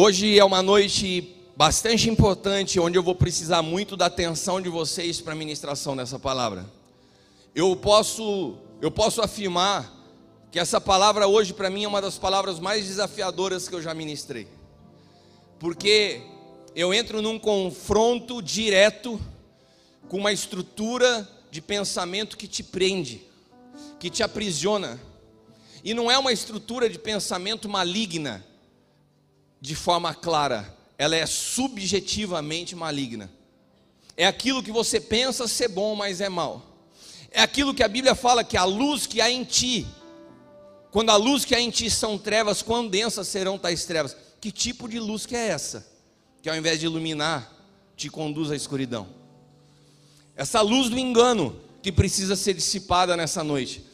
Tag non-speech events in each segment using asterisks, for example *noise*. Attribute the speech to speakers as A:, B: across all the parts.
A: Hoje é uma noite bastante importante, onde eu vou precisar muito da atenção de vocês para a ministração dessa palavra. Eu posso, eu posso afirmar que essa palavra hoje para mim é uma das palavras mais desafiadoras que eu já ministrei. Porque eu entro num confronto direto com uma estrutura de pensamento que te prende, que te aprisiona. E não é uma estrutura de pensamento maligna, de forma clara, ela é subjetivamente maligna. É aquilo que você pensa ser bom, mas é mal. É aquilo que a Bíblia fala que a luz que há em ti, quando a luz que há em ti são trevas, quão densas serão tais trevas? Que tipo de luz que é essa? Que ao invés de iluminar, te conduz à escuridão. Essa luz do engano que precisa ser dissipada nessa noite.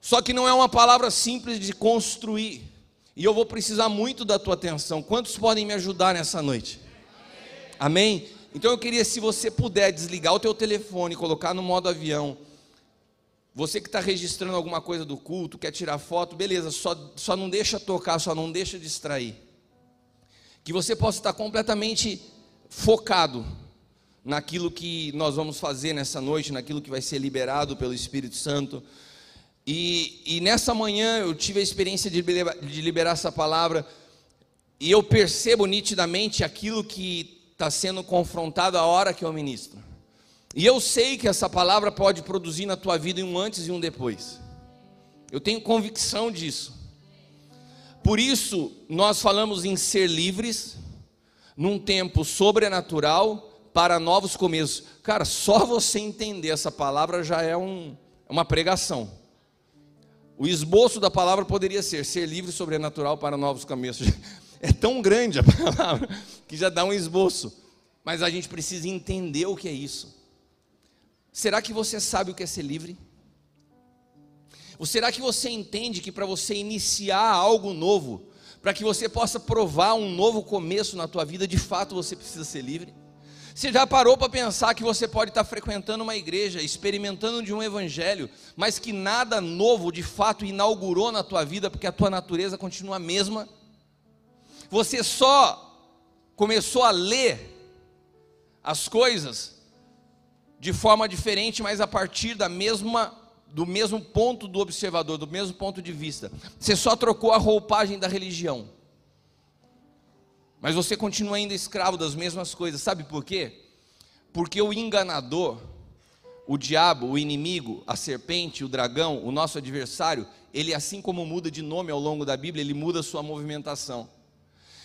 A: Só que não é uma palavra simples de construir. E eu vou precisar muito da tua atenção. Quantos podem me ajudar nessa noite? Amém? Então eu queria, se você puder, desligar o teu telefone, colocar no modo avião. Você que está registrando alguma coisa do culto, quer tirar foto, beleza, só, só não deixa tocar, só não deixa distrair. Que você possa estar completamente focado naquilo que nós vamos fazer nessa noite, naquilo que vai ser liberado pelo Espírito Santo. E, e nessa manhã eu tive a experiência de liberar, de liberar essa palavra, e eu percebo nitidamente aquilo que está sendo confrontado a hora que eu ministro. E eu sei que essa palavra pode produzir na tua vida um antes e um depois. Eu tenho convicção disso. Por isso, nós falamos em ser livres, num tempo sobrenatural, para novos começos. Cara, só você entender essa palavra já é um, uma pregação. O esboço da palavra poderia ser ser livre e sobrenatural para novos começos. *laughs* É tão grande a palavra que já dá um esboço. Mas a gente precisa entender o que é isso. Será que você sabe o que é ser livre? Ou será que você entende que para você iniciar algo novo, para que você possa provar um novo começo na tua vida, de fato você precisa ser livre? Você já parou para pensar que você pode estar frequentando uma igreja, experimentando de um evangelho, mas que nada novo de fato inaugurou na tua vida, porque a tua natureza continua a mesma? Você só começou a ler as coisas de forma diferente, mas a partir da mesma do mesmo ponto do observador, do mesmo ponto de vista. Você só trocou a roupagem da religião. Mas você continua ainda escravo das mesmas coisas. Sabe por quê? Porque o enganador, o diabo, o inimigo, a serpente, o dragão, o nosso adversário, ele assim como muda de nome ao longo da Bíblia, ele muda a sua movimentação.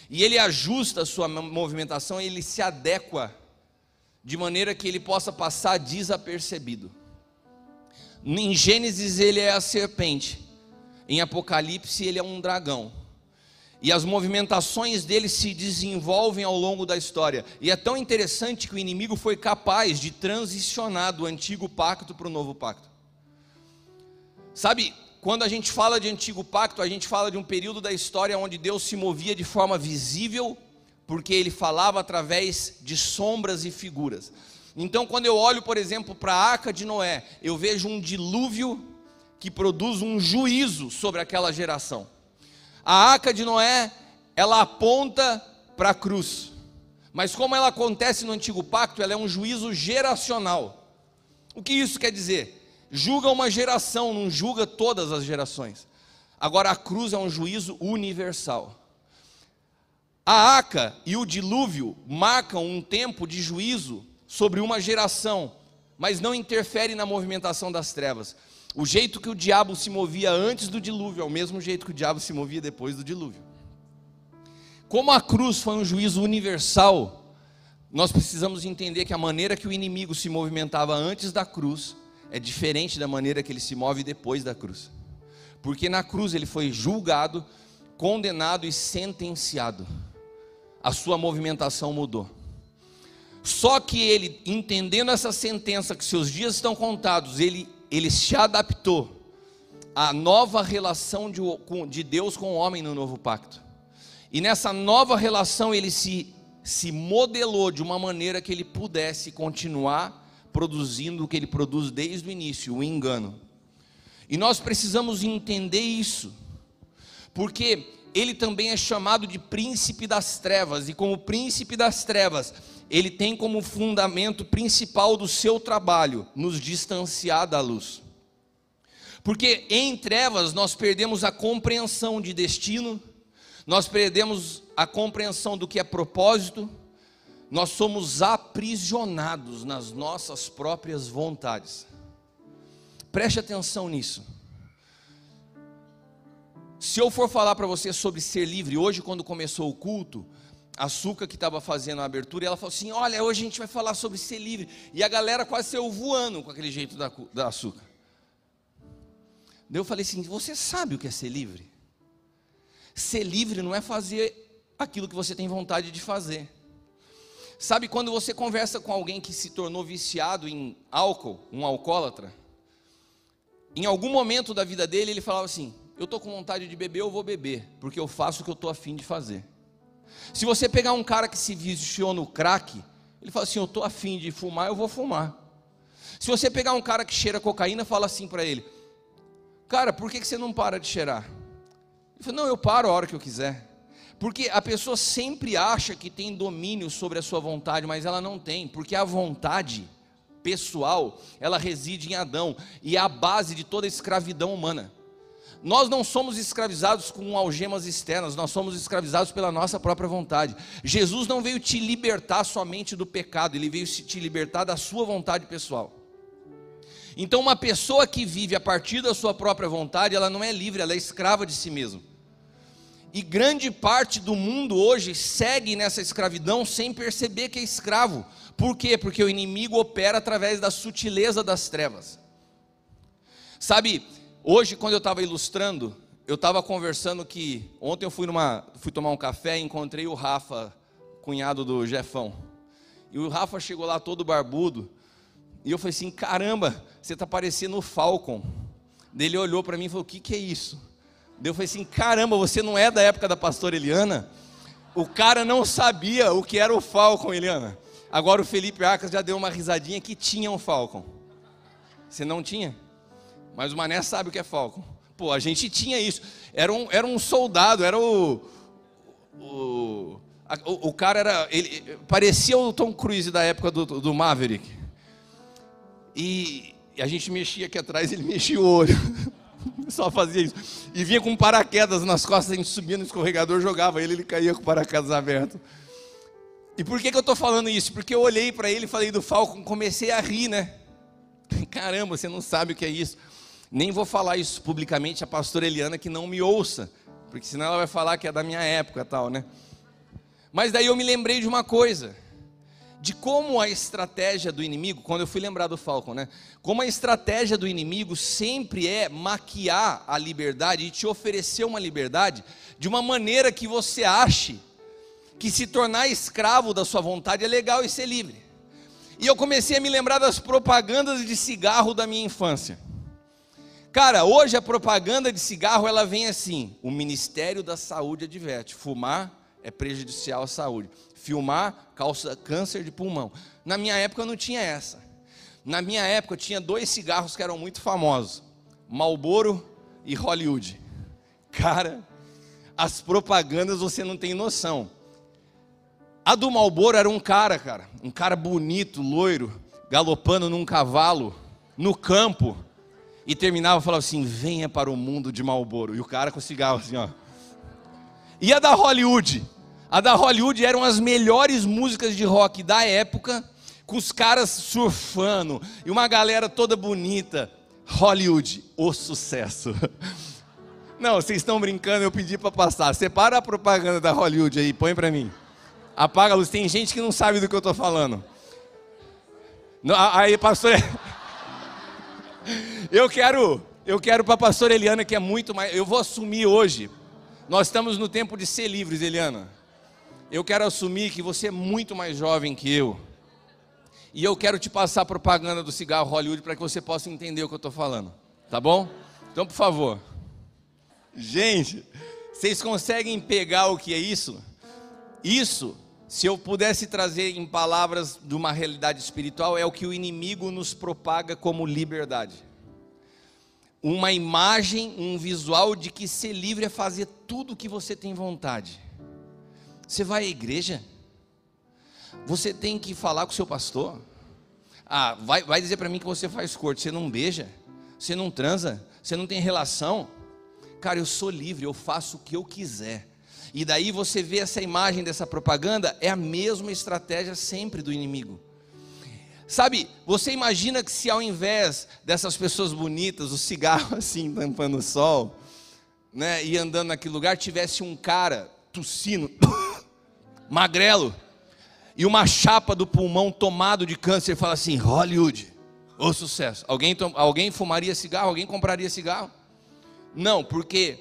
A: E ele ajusta a sua movimentação, ele se adequa de maneira que ele possa passar desapercebido. Em Gênesis ele é a serpente, em Apocalipse ele é um dragão e as movimentações dele se desenvolvem ao longo da história. E é tão interessante que o inimigo foi capaz de transicionar do antigo pacto para o novo pacto. Sabe, quando a gente fala de antigo pacto, a gente fala de um período da história onde Deus se movia de forma visível, porque ele falava através de sombras e figuras. Então, quando eu olho, por exemplo, para a arca de Noé, eu vejo um dilúvio que produz um juízo sobre aquela geração. A arca de Noé, ela aponta para a cruz. Mas como ela acontece no antigo pacto, ela é um juízo geracional. O que isso quer dizer? Julga uma geração, não julga todas as gerações. Agora a cruz é um juízo universal. A arca e o dilúvio marcam um tempo de juízo sobre uma geração, mas não interfere na movimentação das trevas. O jeito que o diabo se movia antes do dilúvio é o mesmo jeito que o diabo se movia depois do dilúvio. Como a cruz foi um juízo universal, nós precisamos entender que a maneira que o inimigo se movimentava antes da cruz é diferente da maneira que ele se move depois da cruz. Porque na cruz ele foi julgado, condenado e sentenciado. A sua movimentação mudou. Só que ele, entendendo essa sentença, que seus dias estão contados, ele ele se adaptou à nova relação de, de Deus com o homem no novo pacto. E nessa nova relação ele se, se modelou de uma maneira que ele pudesse continuar produzindo o que ele produz desde o início, o engano. E nós precisamos entender isso, porque ele também é chamado de príncipe das trevas, e como príncipe das trevas, ele tem como fundamento principal do seu trabalho nos distanciar da luz. Porque em trevas nós perdemos a compreensão de destino, nós perdemos a compreensão do que é propósito, nós somos aprisionados nas nossas próprias vontades. Preste atenção nisso. Se eu for falar para você sobre ser livre, hoje, quando começou o culto, Açúcar que estava fazendo a abertura, e ela falou assim: Olha, hoje a gente vai falar sobre ser livre. E a galera quase saiu voando com aquele jeito da, da Açúcar. Daí eu falei assim: Você sabe o que é ser livre? Ser livre não é fazer aquilo que você tem vontade de fazer. Sabe quando você conversa com alguém que se tornou viciado em álcool, um alcoólatra? Em algum momento da vida dele, ele falava assim: Eu estou com vontade de beber, eu vou beber, porque eu faço o que eu estou afim de fazer. Se você pegar um cara que se viciou no crack, ele fala assim: Eu estou afim de fumar, eu vou fumar. Se você pegar um cara que cheira cocaína, fala assim para ele: Cara, por que você não para de cheirar? Ele fala: Não, eu paro a hora que eu quiser. Porque a pessoa sempre acha que tem domínio sobre a sua vontade, mas ela não tem, porque a vontade pessoal, ela reside em Adão e é a base de toda a escravidão humana. Nós não somos escravizados com algemas externas, nós somos escravizados pela nossa própria vontade. Jesus não veio te libertar somente do pecado, ele veio te libertar da sua vontade pessoal. Então, uma pessoa que vive a partir da sua própria vontade, ela não é livre, ela é escrava de si mesma. E grande parte do mundo hoje segue nessa escravidão sem perceber que é escravo. Por quê? Porque o inimigo opera através da sutileza das trevas. Sabe, hoje quando eu estava ilustrando, eu estava conversando que ontem eu fui numa, fui tomar um café e encontrei o Rafa, cunhado do Jefão. E o Rafa chegou lá todo barbudo. E eu falei assim: caramba, você está parecendo o Falcon. Ele olhou para mim e falou: o que, que é isso? Eu falei assim: caramba, você não é da época da pastora Eliana? O cara não sabia o que era o Falcon, Eliana. Agora o Felipe Arcas já deu uma risadinha que tinha um Falcon. Você não tinha? Mas o Mané sabe o que é Falcon. Pô, a gente tinha isso. Era um, era um soldado, era o. O, o, o cara era. Ele, parecia o Tom Cruise da época do, do Maverick. E, e a gente mexia aqui atrás, ele mexia o olho. *laughs* Só fazia isso. E vinha com paraquedas nas costas, a gente subia no escorregador, jogava ele, ele caía com o paraquedas aberto. E por que, que eu estou falando isso? Porque eu olhei para ele, falei do Falcon, comecei a rir, né? *laughs* Caramba, você não sabe o que é isso. Nem vou falar isso publicamente a pastora Eliana que não me ouça, porque senão ela vai falar que é da minha época tal, né? Mas daí eu me lembrei de uma coisa de como a estratégia do inimigo, quando eu fui lembrar do Falcon, né? Como a estratégia do inimigo sempre é maquiar a liberdade e te oferecer uma liberdade de uma maneira que você ache que se tornar escravo da sua vontade é legal e ser livre. E eu comecei a me lembrar das propagandas de cigarro da minha infância. Cara, hoje a propaganda de cigarro ela vem assim: o Ministério da Saúde adverte, fumar é prejudicial à saúde filmar causa câncer de pulmão. Na minha época não tinha essa. Na minha época tinha dois cigarros que eram muito famosos: Marlboro e Hollywood. Cara, as propagandas você não tem noção. A do Marlboro era um cara, cara, um cara bonito, loiro, galopando num cavalo no campo e terminava falava assim: "Venha para o mundo de Marlboro". E o cara com cigarro assim, ó. E a da Hollywood? A da Hollywood eram as melhores músicas de rock da época, com os caras surfando e uma galera toda bonita. Hollywood, o sucesso. *laughs* Não, vocês estão brincando, eu pedi para passar. Separa a propaganda da Hollywood aí, põe para mim. Apaga a luz, tem gente que não sabe do que eu estou falando. Aí, pastor. Eu quero, eu quero para a pastora Eliana, que é muito mais. Eu vou assumir hoje. Nós estamos no tempo de ser livres, Eliana eu quero assumir que você é muito mais jovem que eu. E eu quero te passar a propaganda do cigarro Hollywood para que você possa entender o que eu estou falando. Tá bom? Então, por favor. Gente, vocês conseguem pegar o que é isso? Isso, se eu pudesse trazer em palavras de uma realidade espiritual, é o que o inimigo nos propaga como liberdade. Uma imagem, um visual de que ser livre é fazer tudo o que você tem vontade. Você vai à igreja? Você tem que falar com o seu pastor? Ah, vai, vai dizer para mim que você faz corte, você não beija, você não transa, você não tem relação. Cara, eu sou livre, eu faço o que eu quiser. E daí você vê essa imagem dessa propaganda, é a mesma estratégia sempre do inimigo. Sabe, você imagina que se ao invés dessas pessoas bonitas, o cigarro *laughs* assim, tampando o sol, né, e andando naquele lugar, tivesse um cara tossindo, *coughs* magrelo, e uma chapa do pulmão tomado de câncer, fala assim: Hollywood, o sucesso. Alguém, alguém fumaria cigarro? Alguém compraria cigarro? Não, porque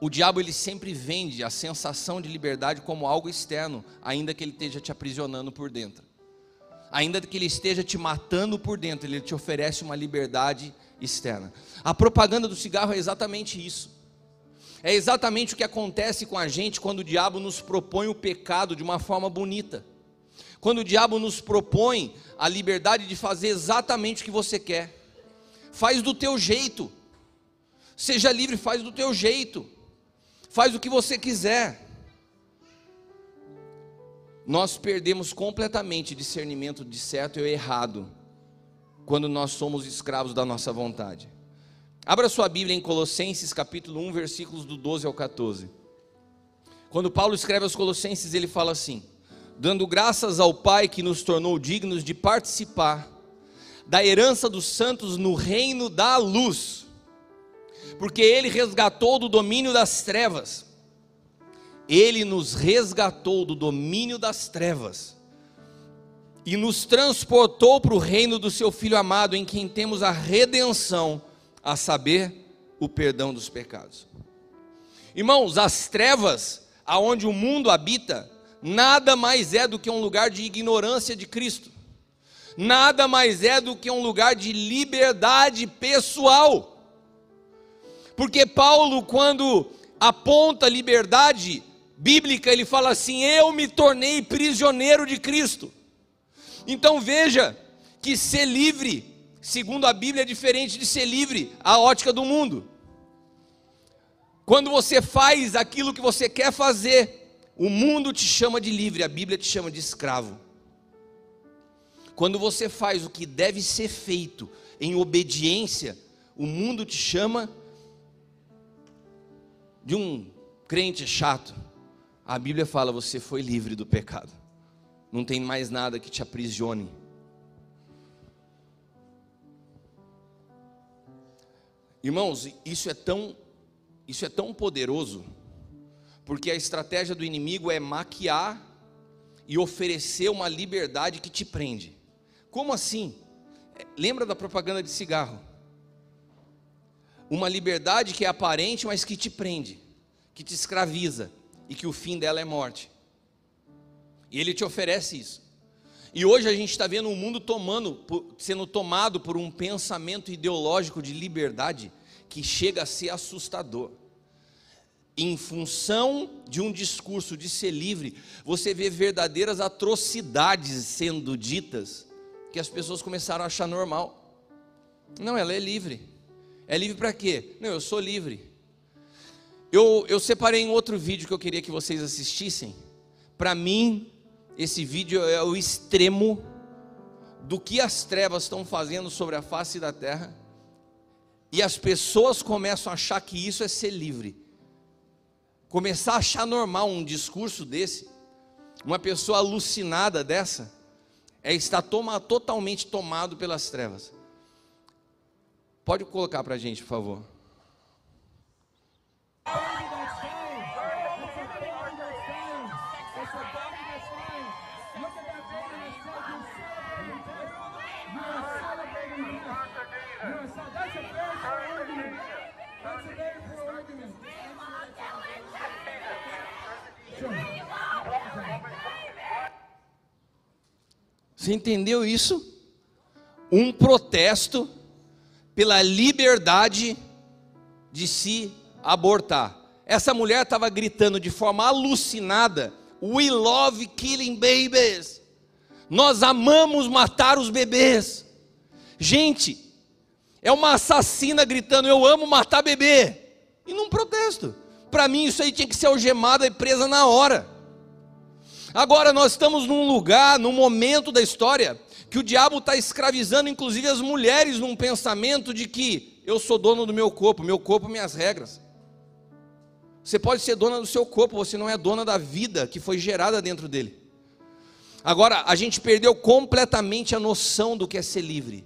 A: o diabo ele sempre vende a sensação de liberdade como algo externo, ainda que ele esteja te aprisionando por dentro. Ainda que ele esteja te matando por dentro, ele te oferece uma liberdade externa. A propaganda do cigarro é exatamente isso. É exatamente o que acontece com a gente quando o diabo nos propõe o pecado de uma forma bonita. Quando o diabo nos propõe a liberdade de fazer exatamente o que você quer. Faz do teu jeito. Seja livre, faz do teu jeito faz o que você quiser. Nós perdemos completamente discernimento de certo e errado quando nós somos escravos da nossa vontade. Abra sua Bíblia em Colossenses capítulo 1, versículos do 12 ao 14. Quando Paulo escreve aos Colossenses, ele fala assim: dando graças ao Pai que nos tornou dignos de participar da herança dos santos no reino da luz porque ele resgatou do domínio das trevas. Ele nos resgatou do domínio das trevas e nos transportou para o reino do seu Filho amado, em quem temos a redenção, a saber, o perdão dos pecados. Irmãos, as trevas aonde o mundo habita, nada mais é do que um lugar de ignorância de Cristo, nada mais é do que um lugar de liberdade pessoal. Porque Paulo, quando aponta liberdade bíblica, ele fala assim: Eu me tornei prisioneiro de Cristo. Então veja que ser livre, segundo a Bíblia, é diferente de ser livre a ótica do mundo. Quando você faz aquilo que você quer fazer, o mundo te chama de livre, a Bíblia te chama de escravo. Quando você faz o que deve ser feito em obediência, o mundo te chama de um crente chato, a Bíblia fala: você foi livre do pecado, não tem mais nada que te aprisione. Irmãos, isso é tão isso é tão poderoso, porque a estratégia do inimigo é maquiar e oferecer uma liberdade que te prende. Como assim? É, lembra da propaganda de cigarro? uma liberdade que é aparente, mas que te prende, que te escraviza e que o fim dela é morte. E ele te oferece isso. E hoje a gente está vendo o um mundo tomando, sendo tomado por um pensamento ideológico de liberdade que chega a ser assustador. Em função de um discurso de ser livre, você vê verdadeiras atrocidades sendo ditas que as pessoas começaram a achar normal. Não, ela é livre. É livre para quê? Não, eu sou livre. Eu, eu separei um outro vídeo que eu queria que vocês assistissem. Para mim, esse vídeo é o extremo do que as trevas estão fazendo sobre a face da terra. E as pessoas começam a achar que isso é ser livre. Começar a achar normal um discurso desse, uma pessoa alucinada dessa, é estar toma, totalmente tomado pelas trevas. Pode colocar para a gente, por favor. Você entendeu isso? Um protesto pela liberdade de se abortar. Essa mulher estava gritando de forma alucinada: We love killing babies. Nós amamos matar os bebês. Gente, É uma assassina gritando: Eu amo matar bebê. E não protesto. Para mim, isso aí tinha que ser algemada e presa na hora. Agora, nós estamos num lugar, num momento da história, que o diabo está escravizando, inclusive, as mulheres, num pensamento de que eu sou dono do meu corpo, meu corpo, minhas regras. Você pode ser dona do seu corpo, você não é dona da vida que foi gerada dentro dele. Agora, a gente perdeu completamente a noção do que é ser livre.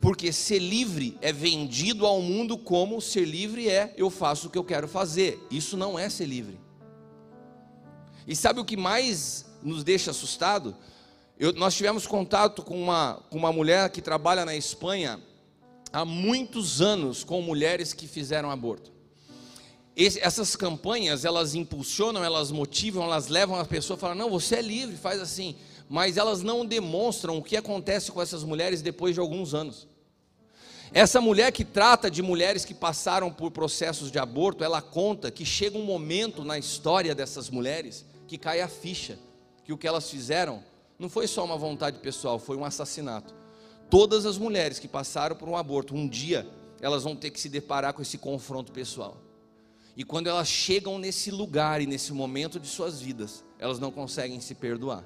A: Porque ser livre é vendido ao mundo como ser livre é eu faço o que eu quero fazer. Isso não é ser livre. E sabe o que mais nos deixa assustado? Eu, nós tivemos contato com uma, com uma mulher que trabalha na Espanha há muitos anos com mulheres que fizeram aborto. Esse, essas campanhas, elas impulsionam, elas motivam, elas levam a pessoa a falar: não, você é livre, faz assim. Mas elas não demonstram o que acontece com essas mulheres depois de alguns anos. Essa mulher que trata de mulheres que passaram por processos de aborto, ela conta que chega um momento na história dessas mulheres que cai a ficha, que o que elas fizeram não foi só uma vontade pessoal, foi um assassinato. Todas as mulheres que passaram por um aborto, um dia elas vão ter que se deparar com esse confronto pessoal. E quando elas chegam nesse lugar e nesse momento de suas vidas, elas não conseguem se perdoar.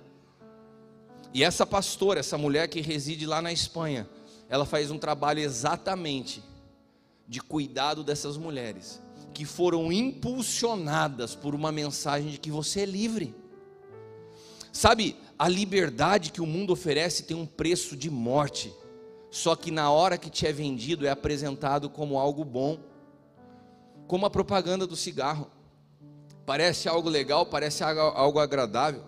A: E essa pastora, essa mulher que reside lá na Espanha, ela faz um trabalho exatamente de cuidado dessas mulheres que foram impulsionadas por uma mensagem de que você é livre. Sabe, a liberdade que o mundo oferece tem um preço de morte, só que na hora que te é vendido é apresentado como algo bom, como a propaganda do cigarro. Parece algo legal, parece algo agradável.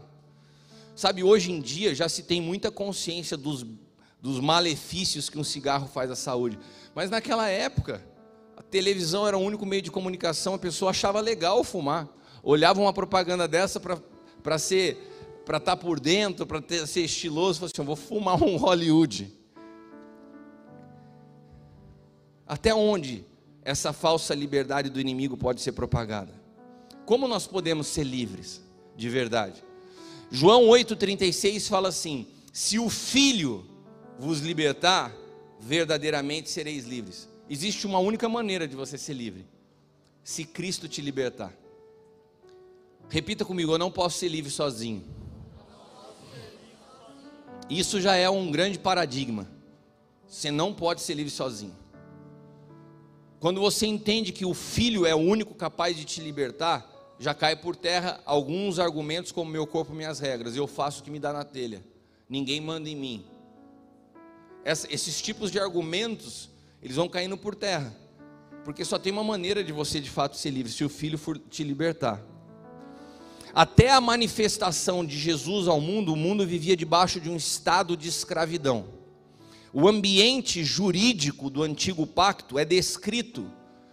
A: Sabe, hoje em dia já se tem muita consciência dos dos malefícios que um cigarro faz à saúde. Mas naquela época, a televisão era o único meio de comunicação, a pessoa achava legal fumar. Olhava uma propaganda dessa para ser para estar tá por dentro, para ser estiloso, falou assim, eu vou fumar um Hollywood. Até onde essa falsa liberdade do inimigo pode ser propagada? Como nós podemos ser livres de verdade? João 8,36 fala assim: se o filho vos libertar, verdadeiramente sereis livres. Existe uma única maneira de você ser livre: se Cristo te libertar. Repita comigo: eu não posso ser livre sozinho. Isso já é um grande paradigma. Você não pode ser livre sozinho. Quando você entende que o Filho é o único capaz de te libertar, já cai por terra alguns argumentos como meu corpo, minhas regras. Eu faço o que me dá na telha. Ninguém manda em mim esses tipos de argumentos, eles vão caindo por terra. Porque só tem uma maneira de você de fato ser livre, se o filho for te libertar. Até a manifestação de Jesus ao mundo, o mundo vivia debaixo de um estado de escravidão. O ambiente jurídico do antigo pacto é descrito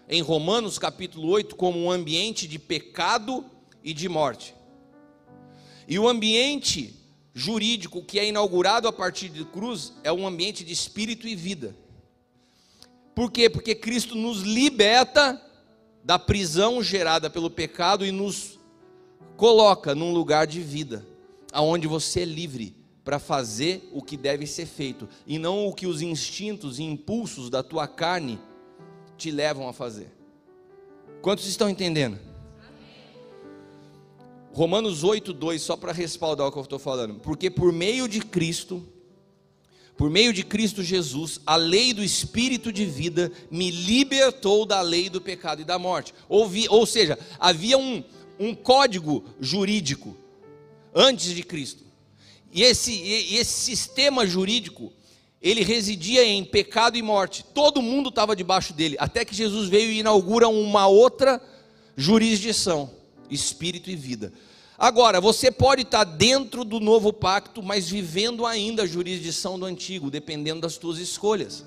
A: em Romanos capítulo 8 como um ambiente de pecado e de morte. E o ambiente jurídico que é inaugurado a partir de cruz é um ambiente de espírito e vida. Por quê? Porque Cristo nos liberta da prisão gerada pelo pecado e nos coloca num lugar de vida, aonde você é livre para fazer o que deve ser feito e não o que os instintos e impulsos da tua carne te levam a fazer. Quantos estão entendendo? Romanos 8, 2, só para respaldar o que eu estou falando. Porque por meio de Cristo, por meio de Cristo Jesus, a lei do Espírito de vida me libertou da lei do pecado e da morte. Ou, ou seja, havia um, um código jurídico antes de Cristo. E esse, e esse sistema jurídico, ele residia em pecado e morte. Todo mundo estava debaixo dele, até que Jesus veio e inaugura uma outra jurisdição, espírito e vida. Agora, você pode estar dentro do novo pacto, mas vivendo ainda a jurisdição do antigo, dependendo das tuas escolhas.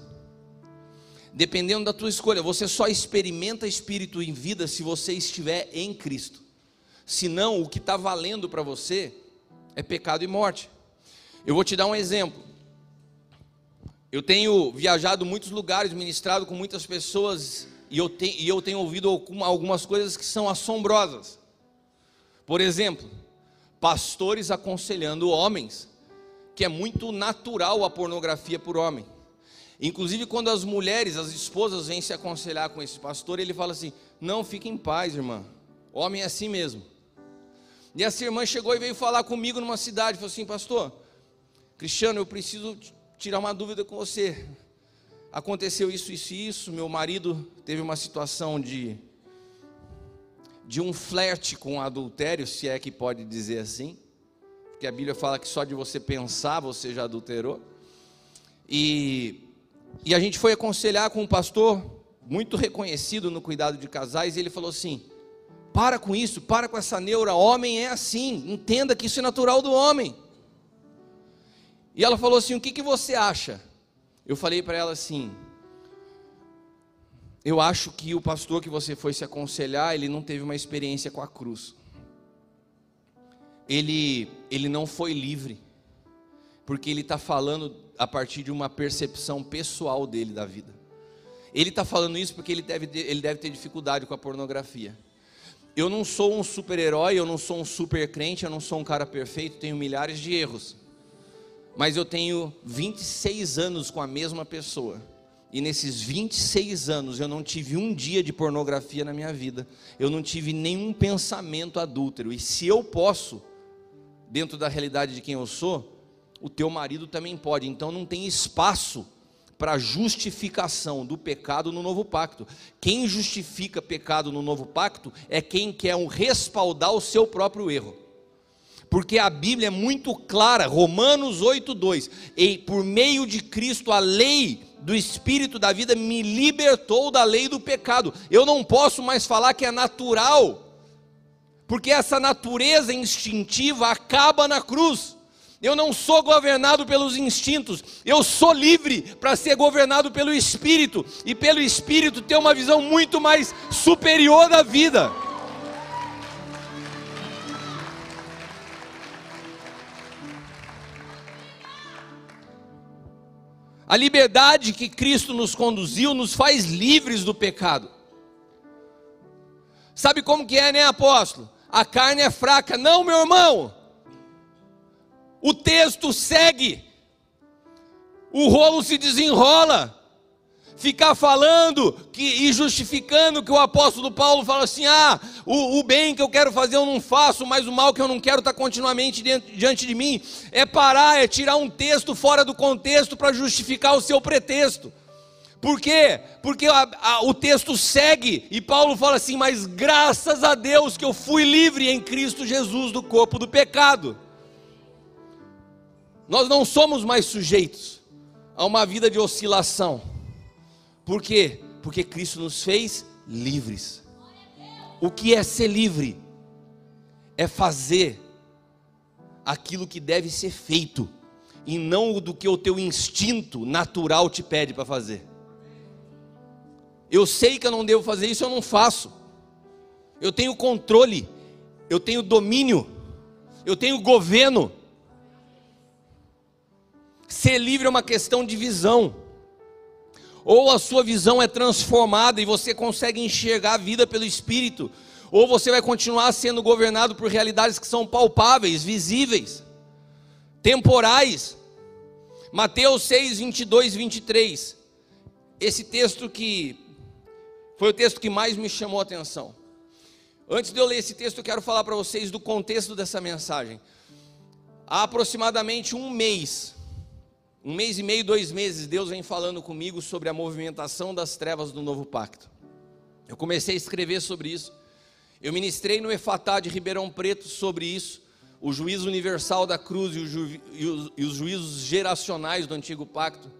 A: Dependendo da tua escolha, você só experimenta espírito em vida se você estiver em Cristo. Senão, o que está valendo para você é pecado e morte. Eu vou te dar um exemplo. Eu tenho viajado muitos lugares, ministrado com muitas pessoas, e eu, te, e eu tenho ouvido algumas coisas que são assombrosas. Por exemplo, pastores aconselhando homens que é muito natural a pornografia por homem. Inclusive, quando as mulheres, as esposas, vêm se aconselhar com esse pastor, ele fala assim: Não, fique em paz, irmã. Homem é assim mesmo. E essa irmã chegou e veio falar comigo numa cidade, falou assim: Pastor, Cristiano, eu preciso tirar uma dúvida com você. Aconteceu isso, isso e isso. Meu marido teve uma situação de de um flerte com adultério, se é que pode dizer assim, porque a Bíblia fala que só de você pensar você já adulterou. E, e a gente foi aconselhar com um pastor muito reconhecido no cuidado de casais, e ele falou assim: para com isso, para com essa neura, homem é assim, entenda que isso é natural do homem. E ela falou assim: o que, que você acha? Eu falei para ela assim: eu acho que o pastor que você foi se aconselhar, ele não teve uma experiência com a cruz. Ele, ele não foi livre, porque ele está falando a partir de uma percepção pessoal dele da vida. Ele está falando isso porque ele deve, ele deve ter dificuldade com a pornografia. Eu não sou um super-herói, eu não sou um super crente, eu não sou um cara perfeito, tenho milhares de erros. Mas eu tenho 26 anos com a mesma pessoa e nesses 26 anos eu não tive um dia de pornografia na minha vida. Eu não tive nenhum pensamento adúltero. E se eu posso, dentro da realidade de quem eu sou, o teu marido também pode. Então não tem espaço para justificação do pecado no novo pacto. Quem justifica pecado no novo pacto é quem quer um respaldar o seu próprio erro. Porque a Bíblia é muito clara, Romanos 8:2, e por meio de Cristo a lei do espírito da vida me libertou da lei do pecado. Eu não posso mais falar que é natural, porque essa natureza instintiva acaba na cruz. Eu não sou governado pelos instintos, eu sou livre para ser governado pelo espírito e pelo espírito ter uma visão muito mais superior da vida. A liberdade que Cristo nos conduziu nos faz livres do pecado. Sabe como que é, né, apóstolo? A carne é fraca. Não, meu irmão. O texto segue. O rolo se desenrola ficar falando que, e justificando que o apóstolo Paulo fala assim: ah, o, o, bem que eu quero fazer eu não faço, mas o mal que eu não quero está continuamente diante, diante de mim. É parar, é tirar um texto fora do contexto para justificar o seu pretexto. Por quê? Porque a, a, o texto segue e Paulo fala assim: mas graças a Deus que eu fui livre em Cristo Jesus do corpo do pecado. Nós não somos mais sujeitos a uma vida de oscilação. Por quê? Porque Cristo nos fez livres. O que é ser livre? É fazer aquilo que deve ser feito e não do que o teu instinto natural te pede para fazer. Eu sei que eu não devo fazer isso, eu não faço. Eu tenho controle, eu tenho domínio, eu tenho governo. Ser livre é uma questão de visão ou a sua visão é transformada e você consegue enxergar a vida pelo Espírito, ou você vai continuar sendo governado por realidades que são palpáveis, visíveis, temporais. Mateus 6, 22 e 23. Esse texto que foi o texto que mais me chamou a atenção. Antes de eu ler esse texto, eu quero falar para vocês do contexto dessa mensagem. Há aproximadamente um mês, um mês e meio, dois meses, Deus vem falando comigo sobre a movimentação das trevas do novo pacto. Eu comecei a escrever sobre isso. Eu ministrei no Efatá de Ribeirão Preto sobre isso, o juízo universal da cruz e, ju e, os, e os juízos geracionais do antigo pacto,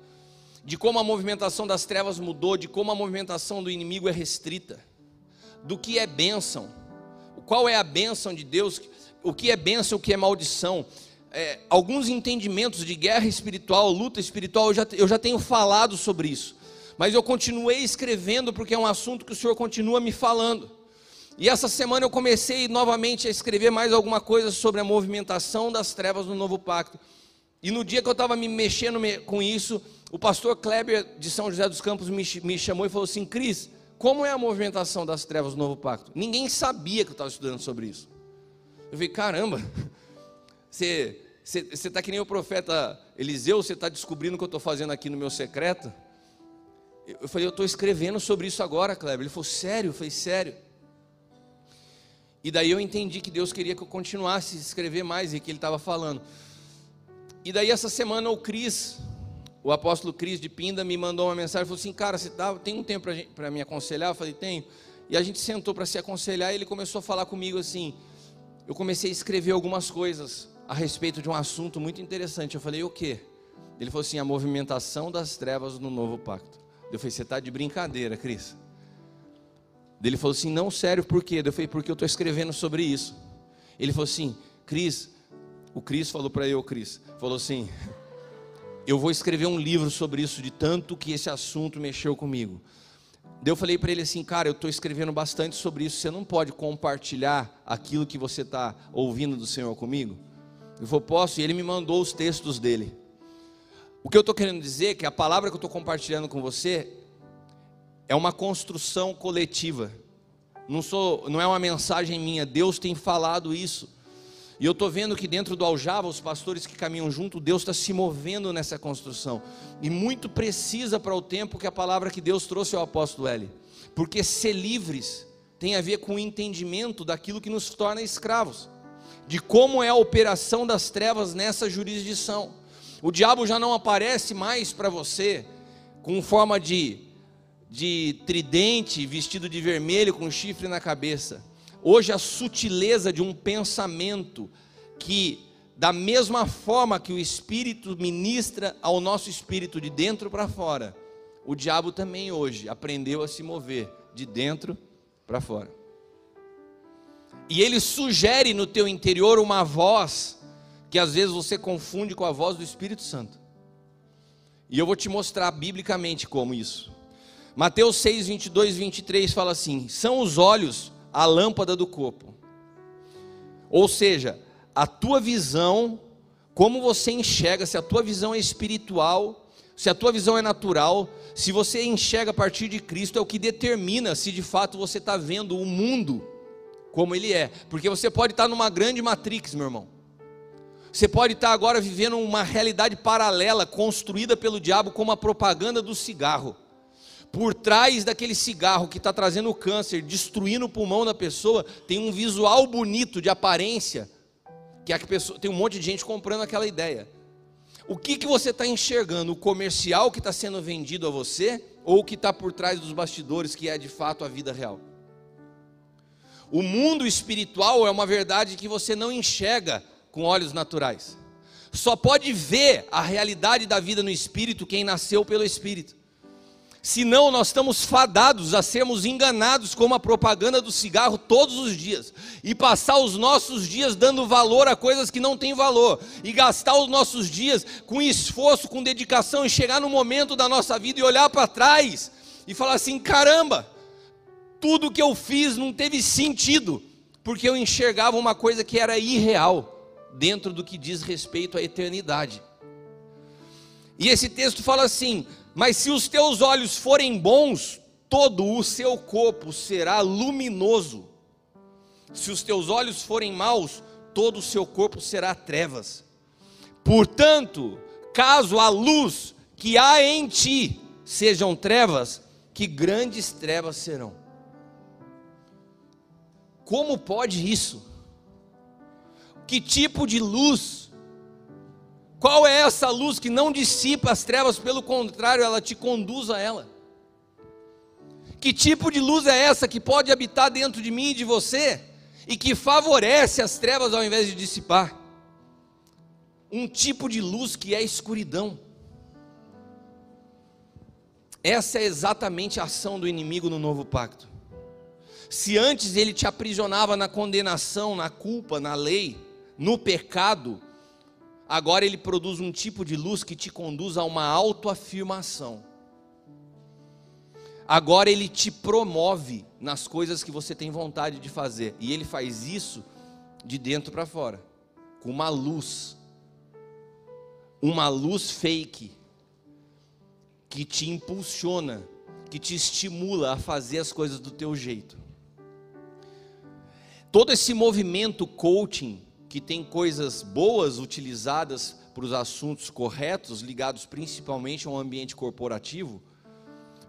A: de como a movimentação das trevas mudou, de como a movimentação do inimigo é restrita, do que é bênção, qual é a bênção de Deus, o que é bênção, o que é maldição é, alguns entendimentos de guerra espiritual, luta espiritual, eu já, eu já tenho falado sobre isso. Mas eu continuei escrevendo porque é um assunto que o Senhor continua me falando. E essa semana eu comecei novamente a escrever mais alguma coisa sobre a movimentação das trevas no novo pacto. E no dia que eu estava me mexendo com isso, o pastor Kleber de São José dos Campos me, me chamou e falou assim: Cris, como é a movimentação das trevas no novo pacto? Ninguém sabia que eu estava estudando sobre isso. Eu falei: caramba, você está que nem o profeta Eliseu, você está descobrindo o que eu estou fazendo aqui no meu secreto? Eu falei, eu estou escrevendo sobre isso agora, Kleber. Ele falou, sério? Falei, sério. E daí eu entendi que Deus queria que eu continuasse a escrever mais e que Ele estava falando. E daí essa semana o Cris, o apóstolo Cris de Pinda, me mandou uma mensagem, falou assim, cara, você dá, tem um tempo para me aconselhar? Eu falei, tenho. E a gente sentou para se aconselhar e ele começou a falar comigo assim. Eu comecei a escrever algumas coisas a respeito de um assunto muito interessante. Eu falei, o quê? Ele falou assim, a movimentação das trevas no novo pacto. Eu falei, você está de brincadeira, Cris. Ele falou assim, não, sério, por quê? Eu falei, porque eu estou escrevendo sobre isso. Ele falou assim, Cris, o Cris falou para eu, Cris, falou assim, eu vou escrever um livro sobre isso, de tanto que esse assunto mexeu comigo. Eu falei para ele assim, cara, eu estou escrevendo bastante sobre isso, você não pode compartilhar aquilo que você está ouvindo do Senhor comigo? Eu falei, posso, e ele me mandou os textos dele. O que eu estou querendo dizer é que a palavra que eu estou compartilhando com você é uma construção coletiva. Não, sou, não é uma mensagem minha, Deus tem falado isso. E eu estou vendo que dentro do Aljava, os pastores que caminham junto, Deus está se movendo nessa construção. E muito precisa para o tempo que a palavra que Deus trouxe ao apóstolo L. Porque ser livres tem a ver com o entendimento daquilo que nos torna escravos. De como é a operação das trevas nessa jurisdição. O diabo já não aparece mais para você com forma de, de tridente, vestido de vermelho, com chifre na cabeça Hoje a sutileza de um pensamento que da mesma forma que o espírito ministra ao nosso espírito de dentro para fora, o diabo também hoje aprendeu a se mover de dentro para fora. E ele sugere no teu interior uma voz que às vezes você confunde com a voz do Espírito Santo. E eu vou te mostrar biblicamente como isso. Mateus 6, 22, 23 fala assim: são os olhos a lâmpada do corpo. Ou seja, a tua visão, como você enxerga, se a tua visão é espiritual, se a tua visão é natural, se você enxerga a partir de Cristo, é o que determina se de fato você está vendo o mundo como ele é. Porque você pode estar numa grande matrix, meu irmão. Você pode estar agora vivendo uma realidade paralela construída pelo diabo como a propaganda do cigarro por trás daquele cigarro que está trazendo o câncer, destruindo o pulmão da pessoa, tem um visual bonito de aparência, que a pessoa tem um monte de gente comprando aquela ideia. O que, que você está enxergando? O comercial que está sendo vendido a você ou o que está por trás dos bastidores, que é de fato a vida real? O mundo espiritual é uma verdade que você não enxerga com olhos naturais. Só pode ver a realidade da vida no espírito quem nasceu pelo espírito. Senão nós estamos fadados a sermos enganados com a propaganda do cigarro todos os dias e passar os nossos dias dando valor a coisas que não têm valor e gastar os nossos dias com esforço, com dedicação e chegar no momento da nossa vida e olhar para trás e falar assim: caramba, tudo que eu fiz não teve sentido, porque eu enxergava uma coisa que era irreal dentro do que diz respeito à eternidade. E esse texto fala assim: mas se os teus olhos forem bons, todo o seu corpo será luminoso. Se os teus olhos forem maus, todo o seu corpo será trevas. Portanto, caso a luz que há em ti sejam trevas, que grandes trevas serão. Como pode isso? Que tipo de luz qual é essa luz que não dissipa as trevas, pelo contrário, ela te conduz a ela? Que tipo de luz é essa que pode habitar dentro de mim e de você e que favorece as trevas ao invés de dissipar? Um tipo de luz que é escuridão. Essa é exatamente a ação do inimigo no novo pacto. Se antes ele te aprisionava na condenação, na culpa, na lei, no pecado, agora ele produz um tipo de luz que te conduz a uma autoafirmação. Agora ele te promove nas coisas que você tem vontade de fazer, e ele faz isso de dentro para fora, com uma luz, uma luz fake, que te impulsiona, que te estimula a fazer as coisas do teu jeito. Todo esse movimento coaching que tem coisas boas utilizadas para os assuntos corretos, ligados principalmente ao ambiente corporativo,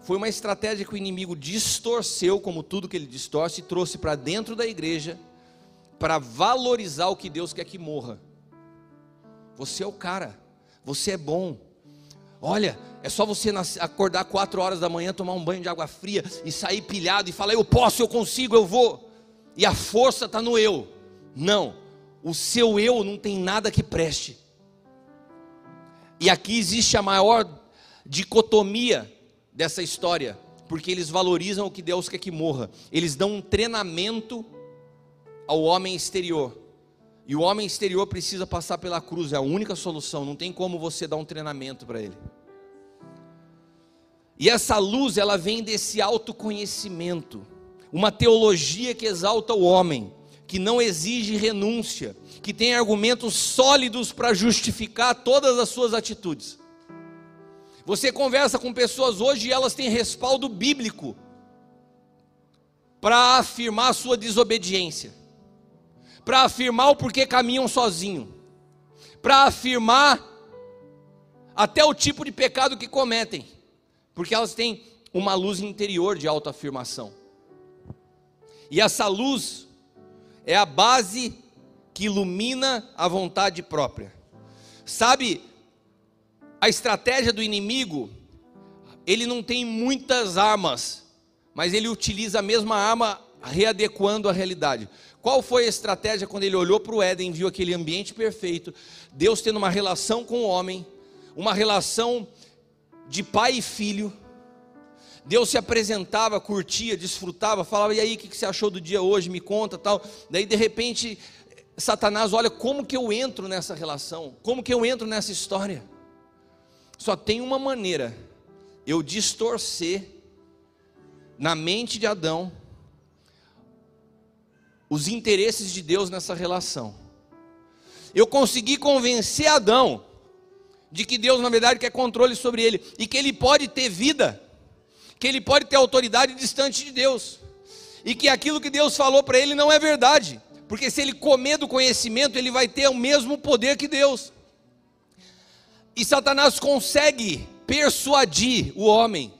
A: foi uma estratégia que o inimigo distorceu, como tudo que ele distorce, e trouxe para dentro da igreja para valorizar o que Deus quer que morra. Você é o cara, você é bom. Olha, é só você acordar quatro horas da manhã, tomar um banho de água fria e sair pilhado e falar: Eu posso, eu consigo, eu vou. E a força está no eu. Não, o seu eu não tem nada que preste. E aqui existe a maior dicotomia dessa história, porque eles valorizam o que Deus quer que morra. Eles dão um treinamento ao homem exterior. E o homem exterior precisa passar pela cruz, é a única solução, não tem como você dar um treinamento para ele. E essa luz, ela vem desse autoconhecimento, uma teologia que exalta o homem, que não exige renúncia, que tem argumentos sólidos para justificar todas as suas atitudes. Você conversa com pessoas hoje e elas têm respaldo bíblico para afirmar a sua desobediência, para afirmar o porquê caminham sozinho, para afirmar até o tipo de pecado que cometem, porque elas têm uma luz interior de autoafirmação. E essa luz é a base que ilumina a vontade própria. Sabe, a estratégia do inimigo, ele não tem muitas armas, mas ele utiliza a mesma arma readequando a realidade. Qual foi a estratégia quando ele olhou para o Éden, viu aquele ambiente perfeito, Deus tendo uma relação com o homem, uma relação de pai e filho. Deus se apresentava, curtia, desfrutava, falava: "E aí, o que você achou do dia hoje? Me conta", tal. Daí de repente, Satanás olha como que eu entro nessa relação? Como que eu entro nessa história? Só tem uma maneira, eu distorcer na mente de Adão os interesses de Deus nessa relação. Eu consegui convencer Adão de que Deus, na verdade, quer controle sobre ele e que ele pode ter vida, que ele pode ter autoridade distante de Deus, e que aquilo que Deus falou para ele não é verdade, porque se ele comer do conhecimento, ele vai ter o mesmo poder que Deus. E Satanás consegue persuadir o homem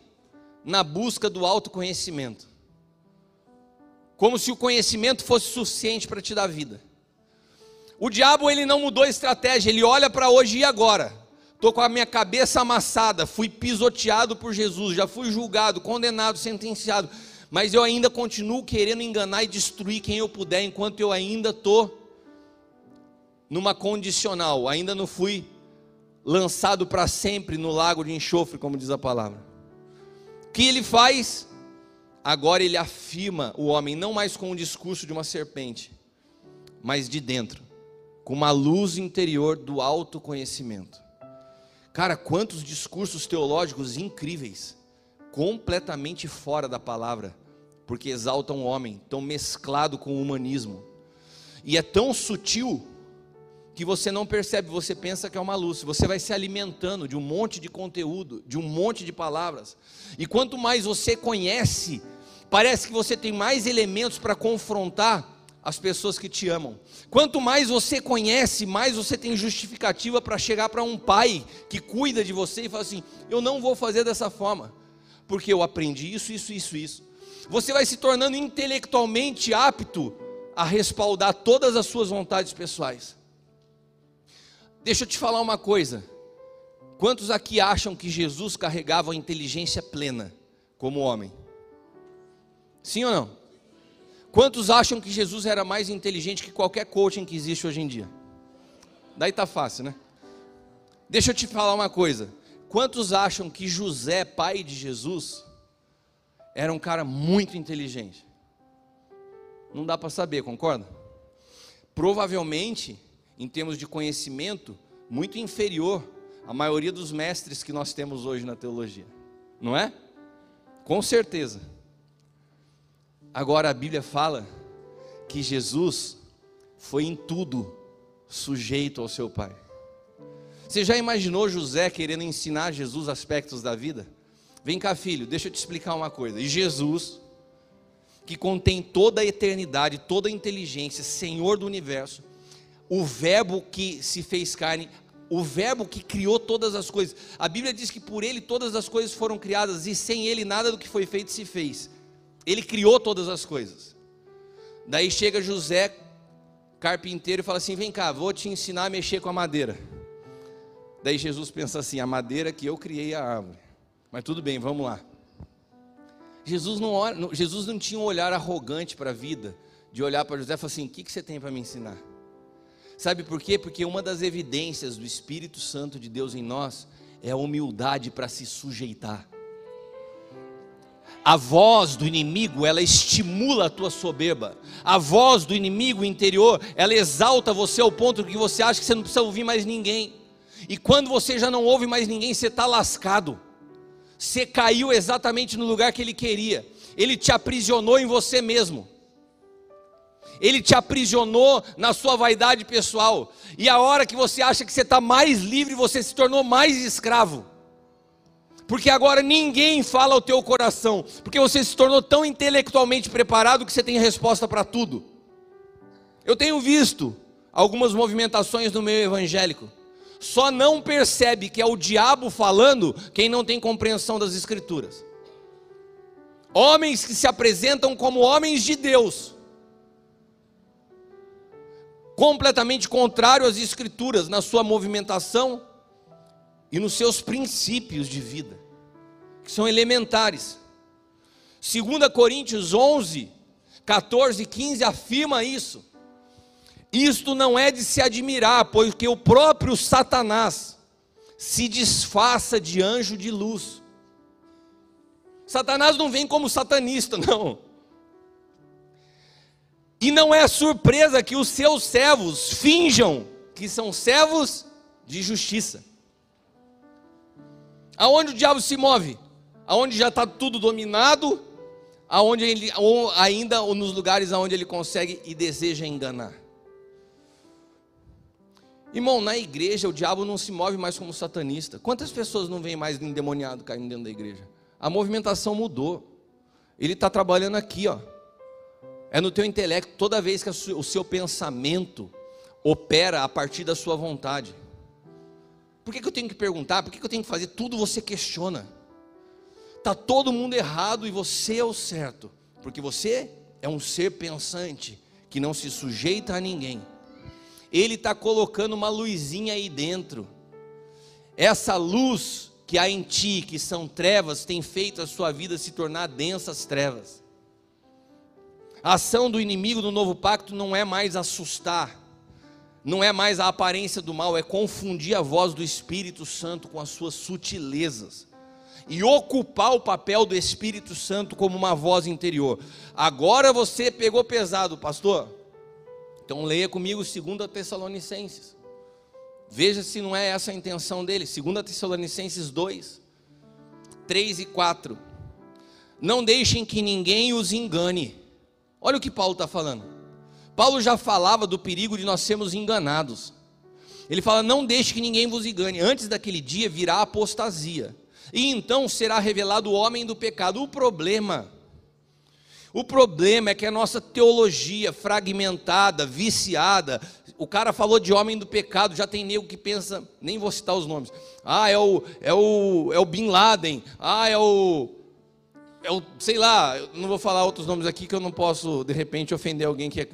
A: na busca do autoconhecimento. Como se o conhecimento fosse suficiente para te dar vida. O diabo ele não mudou estratégia, ele olha para hoje e agora. Estou com a minha cabeça amassada, fui pisoteado por Jesus, já fui julgado, condenado, sentenciado, mas eu ainda continuo querendo enganar e destruir quem eu puder, enquanto eu ainda estou numa condicional, ainda não fui lançado para sempre no lago de enxofre, como diz a palavra. O que ele faz? Agora ele afirma o homem, não mais com o discurso de uma serpente, mas de dentro, com uma luz interior do autoconhecimento. Cara, quantos discursos teológicos incríveis, completamente fora da palavra, porque exaltam o homem, tão mesclado com o humanismo. E é tão sutil que você não percebe, você pensa que é uma luz. Você vai se alimentando de um monte de conteúdo, de um monte de palavras. E quanto mais você conhece, parece que você tem mais elementos para confrontar as pessoas que te amam. Quanto mais você conhece, mais você tem justificativa para chegar para um pai que cuida de você e falar assim: "Eu não vou fazer dessa forma, porque eu aprendi isso, isso, isso, isso". Você vai se tornando intelectualmente apto a respaldar todas as suas vontades pessoais. Deixa eu te falar uma coisa. Quantos aqui acham que Jesus carregava a inteligência plena como homem? Sim ou não? Quantos acham que Jesus era mais inteligente que qualquer coaching que existe hoje em dia? Daí tá fácil, né? Deixa eu te falar uma coisa. Quantos acham que José, pai de Jesus, era um cara muito inteligente? Não dá para saber, concorda? Provavelmente em termos de conhecimento, muito inferior à maioria dos mestres que nós temos hoje na teologia, não é? Com certeza. Agora a Bíblia fala que Jesus foi em tudo sujeito ao seu Pai. Você já imaginou José querendo ensinar Jesus aspectos da vida? Vem cá, filho, deixa eu te explicar uma coisa. E Jesus, que contém toda a eternidade, toda a inteligência, Senhor do universo, o Verbo que se fez carne, o Verbo que criou todas as coisas. A Bíblia diz que por ele todas as coisas foram criadas e sem ele nada do que foi feito se fez. Ele criou todas as coisas. Daí chega José, carpinteiro, e fala assim: Vem cá, vou te ensinar a mexer com a madeira. Daí Jesus pensa assim: A madeira que eu criei a árvore. Mas tudo bem, vamos lá. Jesus não, Jesus não tinha um olhar arrogante para a vida, de olhar para José e falar assim: O que, que você tem para me ensinar? Sabe por quê? Porque uma das evidências do Espírito Santo de Deus em nós é a humildade para se sujeitar. A voz do inimigo, ela estimula a tua soberba. A voz do inimigo interior, ela exalta você ao ponto que você acha que você não precisa ouvir mais ninguém. E quando você já não ouve mais ninguém, você está lascado. Você caiu exatamente no lugar que ele queria. Ele te aprisionou em você mesmo ele te aprisionou na sua vaidade pessoal. E a hora que você acha que você está mais livre, você se tornou mais escravo. Porque agora ninguém fala ao teu coração, porque você se tornou tão intelectualmente preparado que você tem resposta para tudo. Eu tenho visto algumas movimentações no meio evangélico. Só não percebe que é o diabo falando quem não tem compreensão das escrituras. Homens que se apresentam como homens de Deus, completamente contrário às Escrituras na sua movimentação e nos seus princípios de vida, que são elementares. 2 Coríntios 11, 14 e 15 afirma isso. Isto não é de se admirar, porque o próprio Satanás se disfarça de anjo de luz. Satanás não vem como satanista, *laughs* não. E não é surpresa que os seus servos finjam que são servos de justiça. Aonde o diabo se move? Aonde já está tudo dominado, aonde ele, ou ainda nos lugares aonde ele consegue e deseja enganar. Irmão, na igreja o diabo não se move mais como satanista. Quantas pessoas não vêm mais endemoniado caindo dentro da igreja? A movimentação mudou. Ele está trabalhando aqui, ó. É no teu intelecto, toda vez que o seu pensamento opera a partir da sua vontade. Por que, que eu tenho que perguntar? Por que, que eu tenho que fazer? Tudo você questiona. Está todo mundo errado e você é o certo. Porque você é um ser pensante que não se sujeita a ninguém. Ele está colocando uma luzinha aí dentro. Essa luz que há em ti, que são trevas, tem feito a sua vida se tornar densas trevas. A ação do inimigo do novo pacto não é mais assustar, não é mais a aparência do mal, é confundir a voz do Espírito Santo com as suas sutilezas e ocupar o papel do Espírito Santo como uma voz interior. Agora você pegou pesado, pastor. Então leia comigo 2 Tessalonicenses. Veja se não é essa a intenção dele. 2 Tessalonicenses 2, 3 e 4. Não deixem que ninguém os engane Olha o que Paulo está falando. Paulo já falava do perigo de nós sermos enganados. Ele fala: Não deixe que ninguém vos engane. Antes daquele dia virá apostasia, e então será revelado o homem do pecado. O problema, o problema é que a nossa teologia fragmentada, viciada, o cara falou de homem do pecado, já tem nego que pensa, nem vou citar os nomes. Ah, é o é o é o Bin Laden. Ah, é o eu sei lá, não vou falar outros nomes aqui que eu não posso de repente ofender alguém que é.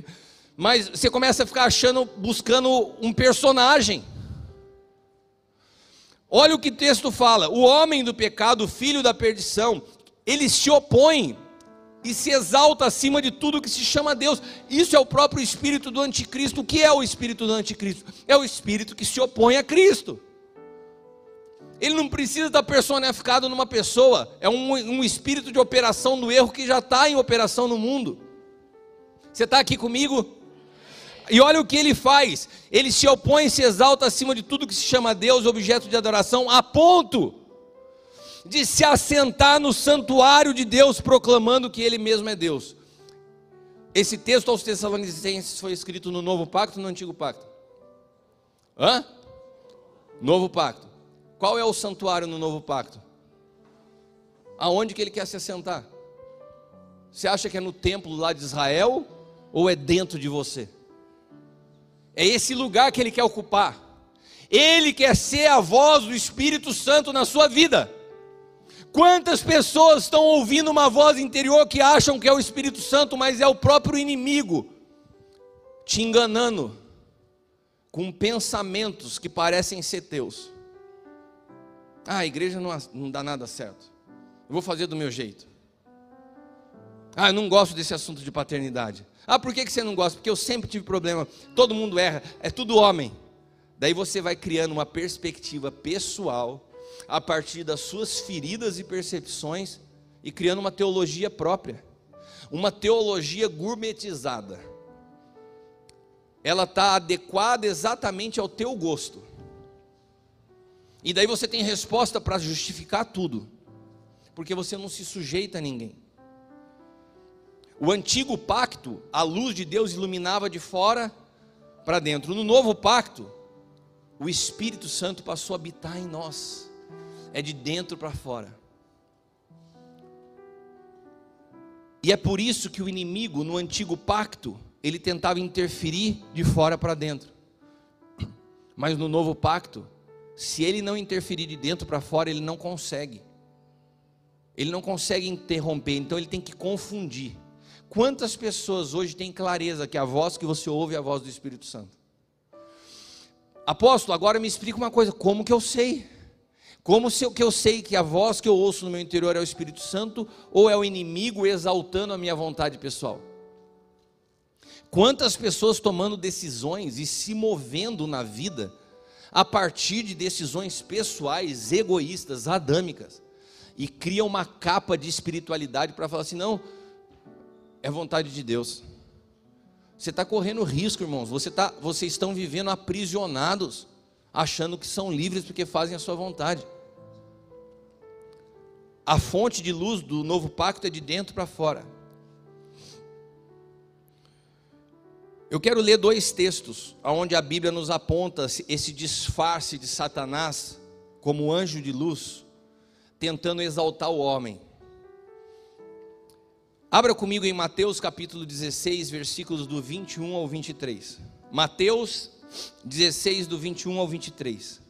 A: Mas você começa a ficar achando, buscando um personagem. Olha o que o texto fala: o homem do pecado, o filho da perdição, ele se opõe e se exalta acima de tudo que se chama Deus. Isso é o próprio espírito do anticristo. O que é o espírito do anticristo? É o espírito que se opõe a Cristo. Ele não precisa estar personificado numa pessoa, é um, um espírito de operação do erro que já está em operação no mundo. Você está aqui comigo? E olha o que ele faz: ele se opõe e se exalta acima de tudo que se chama Deus, objeto de adoração, a ponto de se assentar no santuário de Deus, proclamando que ele mesmo é Deus. Esse texto aos Tessalonicenses foi escrito no Novo Pacto ou no Antigo Pacto? Hã? Novo Pacto. Qual é o santuário no novo pacto? Aonde que ele quer se assentar? Você acha que é no templo lá de Israel ou é dentro de você? É esse lugar que ele quer ocupar. Ele quer ser a voz do Espírito Santo na sua vida. Quantas pessoas estão ouvindo uma voz interior que acham que é o Espírito Santo, mas é o próprio inimigo te enganando com pensamentos que parecem ser teus. Ah, a igreja não, não dá nada certo. Eu vou fazer do meu jeito. Ah, eu não gosto desse assunto de paternidade. Ah, por que, que você não gosta? Porque eu sempre tive problema. Todo mundo erra, é tudo homem. Daí você vai criando uma perspectiva pessoal a partir das suas feridas e percepções e criando uma teologia própria, uma teologia gourmetizada. Ela está adequada exatamente ao teu gosto. E daí você tem resposta para justificar tudo, porque você não se sujeita a ninguém. O antigo pacto, a luz de Deus iluminava de fora para dentro. No novo pacto, o Espírito Santo passou a habitar em nós, é de dentro para fora. E é por isso que o inimigo no antigo pacto, ele tentava interferir de fora para dentro. Mas no novo pacto, se ele não interferir de dentro para fora, ele não consegue. Ele não consegue interromper, então ele tem que confundir. Quantas pessoas hoje têm clareza que a voz que você ouve é a voz do Espírito Santo? Apóstolo, agora me explica uma coisa: como que eu sei? Como se eu, que eu sei que a voz que eu ouço no meu interior é o Espírito Santo ou é o inimigo exaltando a minha vontade pessoal? Quantas pessoas tomando decisões e se movendo na vida a partir de decisões pessoais, egoístas, adâmicas, e criam uma capa de espiritualidade para falar assim: não, é vontade de Deus. Você está correndo risco, irmãos. Você tá, vocês estão vivendo aprisionados, achando que são livres porque fazem a sua vontade. A fonte de luz do novo pacto é de dentro para fora. Eu quero ler dois textos onde a Bíblia nos aponta esse disfarce de Satanás como anjo de luz, tentando exaltar o homem. Abra comigo em Mateus capítulo 16, versículos do 21 ao 23. Mateus 16, do 21 ao 23.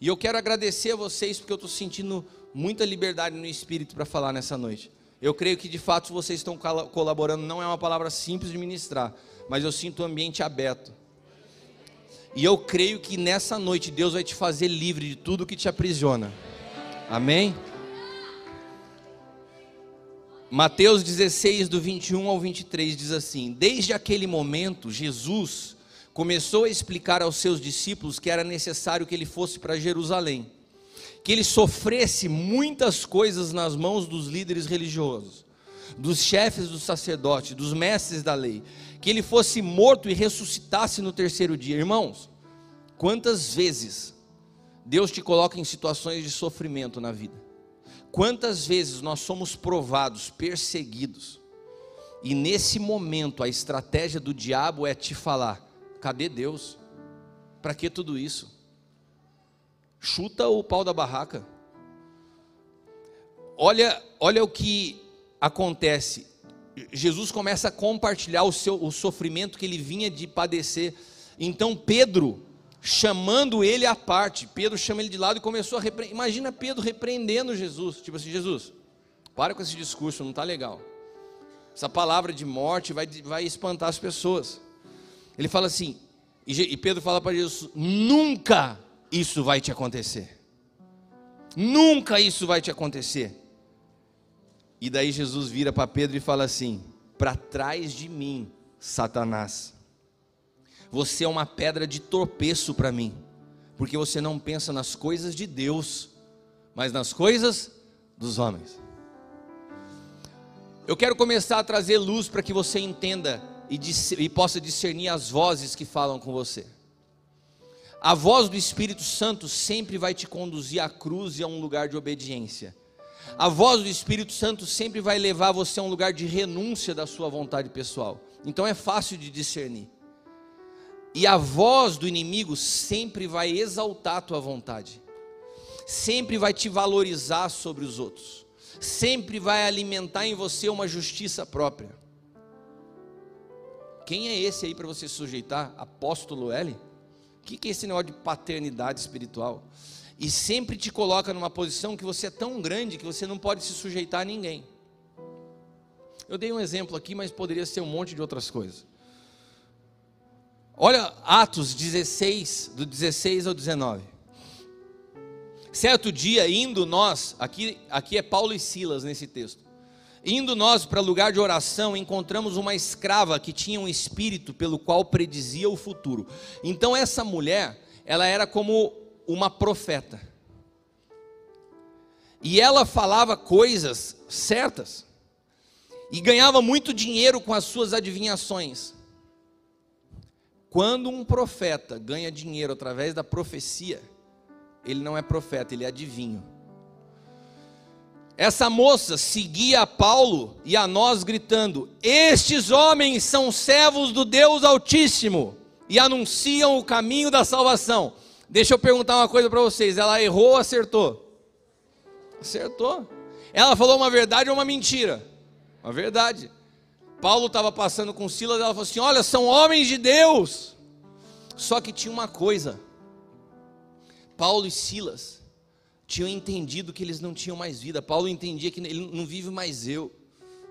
A: E eu quero agradecer a vocês porque eu estou sentindo muita liberdade no espírito para falar nessa noite. Eu creio que de fato vocês estão colaborando, não é uma palavra simples de ministrar, mas eu sinto o ambiente aberto. E eu creio que nessa noite Deus vai te fazer livre de tudo que te aprisiona. Amém? Mateus 16, do 21 ao 23 diz assim: Desde aquele momento, Jesus começou a explicar aos seus discípulos que era necessário que ele fosse para Jerusalém, que ele sofresse muitas coisas nas mãos dos líderes religiosos, dos chefes dos sacerdotes, dos mestres da lei, que ele fosse morto e ressuscitasse no terceiro dia. Irmãos, quantas vezes Deus te coloca em situações de sofrimento na vida? Quantas vezes nós somos provados, perseguidos, e nesse momento a estratégia do diabo é te falar: cadê Deus? Para que tudo isso? Chuta o pau da barraca. Olha, olha o que acontece. Jesus começa a compartilhar o seu o sofrimento que ele vinha de padecer. Então Pedro chamando ele à parte. Pedro chama ele de lado e começou a repreender. Imagina Pedro repreendendo Jesus, tipo assim, Jesus, para com esse discurso, não está legal. Essa palavra de morte vai, vai espantar as pessoas. Ele fala assim, e Pedro fala para Jesus: nunca isso vai te acontecer. Nunca isso vai te acontecer. E daí Jesus vira para Pedro e fala assim: para trás de mim, Satanás. Você é uma pedra de tropeço para mim, porque você não pensa nas coisas de Deus, mas nas coisas dos homens. Eu quero começar a trazer luz para que você entenda e, e possa discernir as vozes que falam com você. A voz do Espírito Santo sempre vai te conduzir à cruz e a um lugar de obediência. A voz do Espírito Santo sempre vai levar você a um lugar de renúncia da sua vontade pessoal. Então é fácil de discernir. E a voz do inimigo sempre vai exaltar a tua vontade, sempre vai te valorizar sobre os outros, sempre vai alimentar em você uma justiça própria. Quem é esse aí para você sujeitar? Apóstolo L? O que é esse negócio de paternidade espiritual? E sempre te coloca numa posição que você é tão grande que você não pode se sujeitar a ninguém. Eu dei um exemplo aqui, mas poderia ser um monte de outras coisas. Olha Atos 16, do 16 ao 19. Certo dia, indo nós, aqui, aqui é Paulo e Silas nesse texto. Indo nós para lugar de oração, encontramos uma escrava que tinha um espírito pelo qual predizia o futuro. Então essa mulher, ela era como uma profeta. E ela falava coisas certas. E ganhava muito dinheiro com as suas adivinhações. Quando um profeta ganha dinheiro através da profecia, ele não é profeta, ele é adivinho. Essa moça seguia a Paulo e a nós gritando: Estes homens são servos do Deus Altíssimo e anunciam o caminho da salvação. Deixa eu perguntar uma coisa para vocês: ela errou ou acertou? Acertou. Ela falou uma verdade ou uma mentira? Uma verdade. Paulo estava passando com Silas, ela falou assim: Olha, são homens de Deus. Só que tinha uma coisa: Paulo e Silas tinham entendido que eles não tinham mais vida. Paulo entendia que ele não vive mais eu,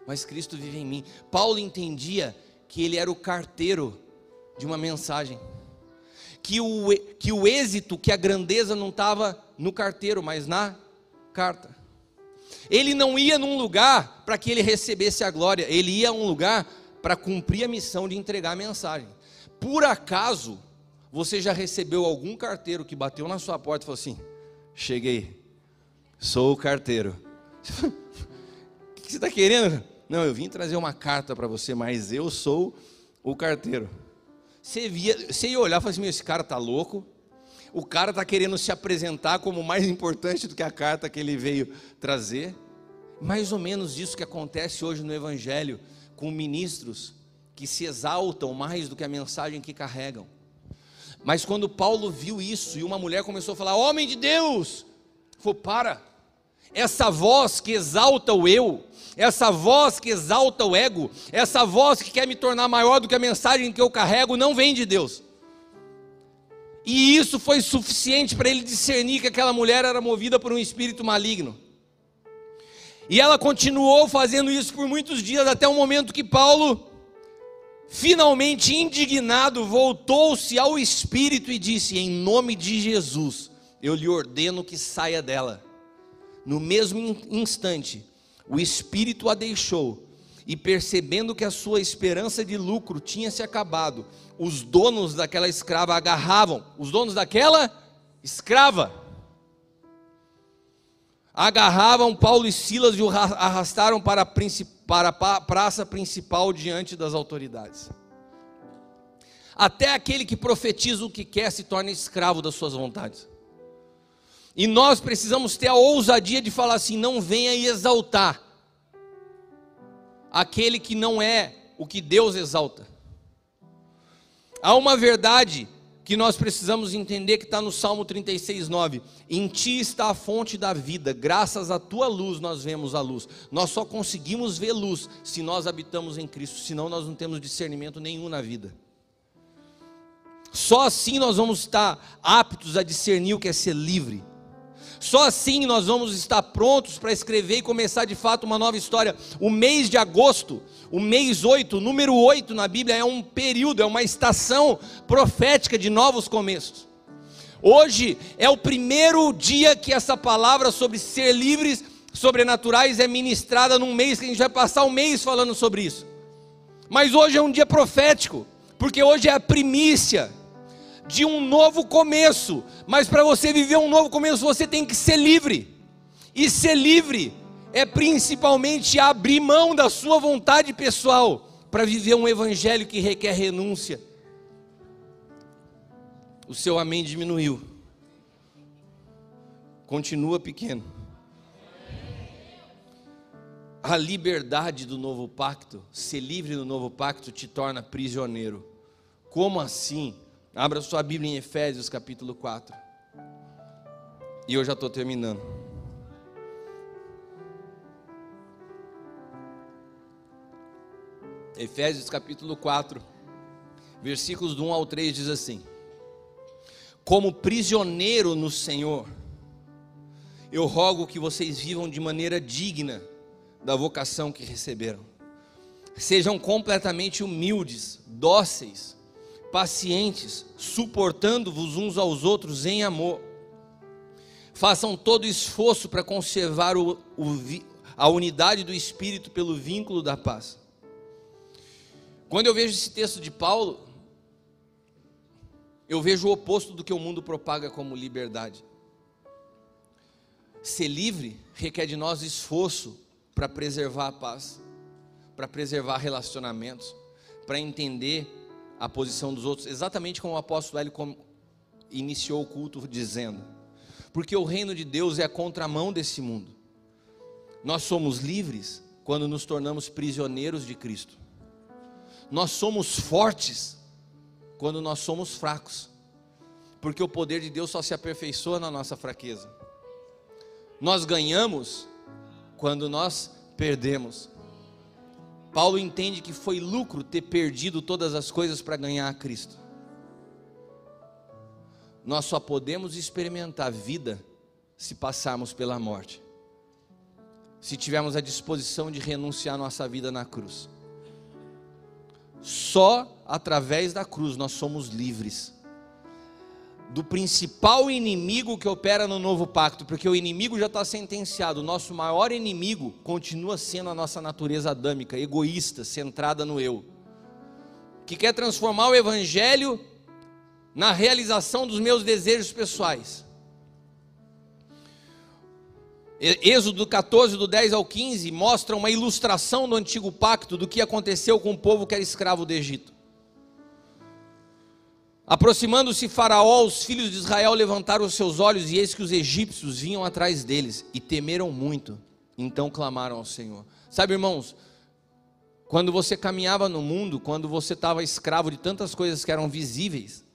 A: mas Cristo vive em mim. Paulo entendia que ele era o carteiro de uma mensagem. Que o, que o êxito, que a grandeza não estava no carteiro, mas na carta. Ele não ia num lugar para que ele recebesse a glória, ele ia a um lugar para cumprir a missão de entregar a mensagem. Por acaso, você já recebeu algum carteiro que bateu na sua porta e falou assim: Cheguei. Sou o carteiro. *laughs* O que você está querendo? Não, eu vim trazer uma carta para você, mas eu sou o carteiro. Você, via, você ia olhar e falar assim: esse cara está louco. O cara está querendo se apresentar como mais importante do que a carta que ele veio trazer. Mais ou menos isso que acontece hoje no Evangelho, com ministros que se exaltam mais do que a mensagem que carregam. Mas quando Paulo viu isso e uma mulher começou a falar: Homem de Deus, falou: Para, essa voz que exalta o eu, essa voz que exalta o ego, essa voz que quer me tornar maior do que a mensagem que eu carrego, não vem de Deus. E isso foi suficiente para ele discernir que aquela mulher era movida por um espírito maligno. E ela continuou fazendo isso por muitos dias, até o momento que Paulo finalmente indignado, voltou-se ao Espírito e disse: Em nome de Jesus, eu lhe ordeno que saia dela. No mesmo instante, o Espírito a deixou, e percebendo que a sua esperança de lucro tinha se acabado, os donos daquela escrava agarravam, os donos daquela escrava, agarravam Paulo e Silas e o arrastaram para a para a praça principal diante das autoridades. Até aquele que profetiza o que quer se torna escravo das suas vontades. E nós precisamos ter a ousadia de falar assim: não venha e exaltar aquele que não é o que Deus exalta. Há uma verdade que nós precisamos entender que está no Salmo 36, 9. Em ti está a fonte da vida, graças à tua luz nós vemos a luz. Nós só conseguimos ver luz se nós habitamos em Cristo, senão nós não temos discernimento nenhum na vida. Só assim nós vamos estar aptos a discernir o que é ser livre. Só assim nós vamos estar prontos para escrever e começar de fato uma nova história. O mês de agosto, o mês 8, o número 8 na Bíblia é um período, é uma estação profética de novos começos. Hoje é o primeiro dia que essa palavra sobre ser livres, sobrenaturais, é ministrada num mês que a gente vai passar um mês falando sobre isso. Mas hoje é um dia profético, porque hoje é a primícia de um novo começo. Mas para você viver um novo começo, você tem que ser livre. E ser livre é principalmente abrir mão da sua vontade pessoal para viver um evangelho que requer renúncia. O seu amém diminuiu. Continua pequeno. A liberdade do novo pacto, ser livre do novo pacto, te torna prisioneiro. Como assim? Abra sua Bíblia em Efésios capítulo 4. E eu já estou terminando. Efésios capítulo 4, versículos do 1 ao 3 diz assim: como prisioneiro no Senhor, eu rogo que vocês vivam de maneira digna da vocação que receberam. Sejam completamente humildes, dóceis, pacientes, suportando-vos uns aos outros em amor. Façam todo esforço para conservar o, o, a unidade do Espírito pelo vínculo da paz. Quando eu vejo esse texto de Paulo, eu vejo o oposto do que o mundo propaga como liberdade. Ser livre requer de nós esforço para preservar a paz, para preservar relacionamentos, para entender a posição dos outros, exatamente como o apóstolo Hélio iniciou o culto dizendo: porque o reino de Deus é a contramão desse mundo. Nós somos livres quando nos tornamos prisioneiros de Cristo. Nós somos fortes quando nós somos fracos, porque o poder de Deus só se aperfeiçoa na nossa fraqueza. Nós ganhamos quando nós perdemos. Paulo entende que foi lucro ter perdido todas as coisas para ganhar a Cristo. Nós só podemos experimentar vida se passarmos pela morte, se tivermos a disposição de renunciar nossa vida na cruz. Só através da cruz nós somos livres do principal inimigo que opera no novo pacto, porque o inimigo já está sentenciado. O nosso maior inimigo continua sendo a nossa natureza adâmica, egoísta, centrada no eu, que quer transformar o evangelho na realização dos meus desejos pessoais. Êxodo 14, do 10 ao 15, mostra uma ilustração do antigo pacto do que aconteceu com o povo que era escravo do Egito. Aproximando-se Faraó, os filhos de Israel levantaram os seus olhos, e eis que os egípcios vinham atrás deles, e temeram muito. Então clamaram ao Senhor. Sabe, irmãos, quando você caminhava no mundo, quando você estava escravo de tantas coisas que eram visíveis,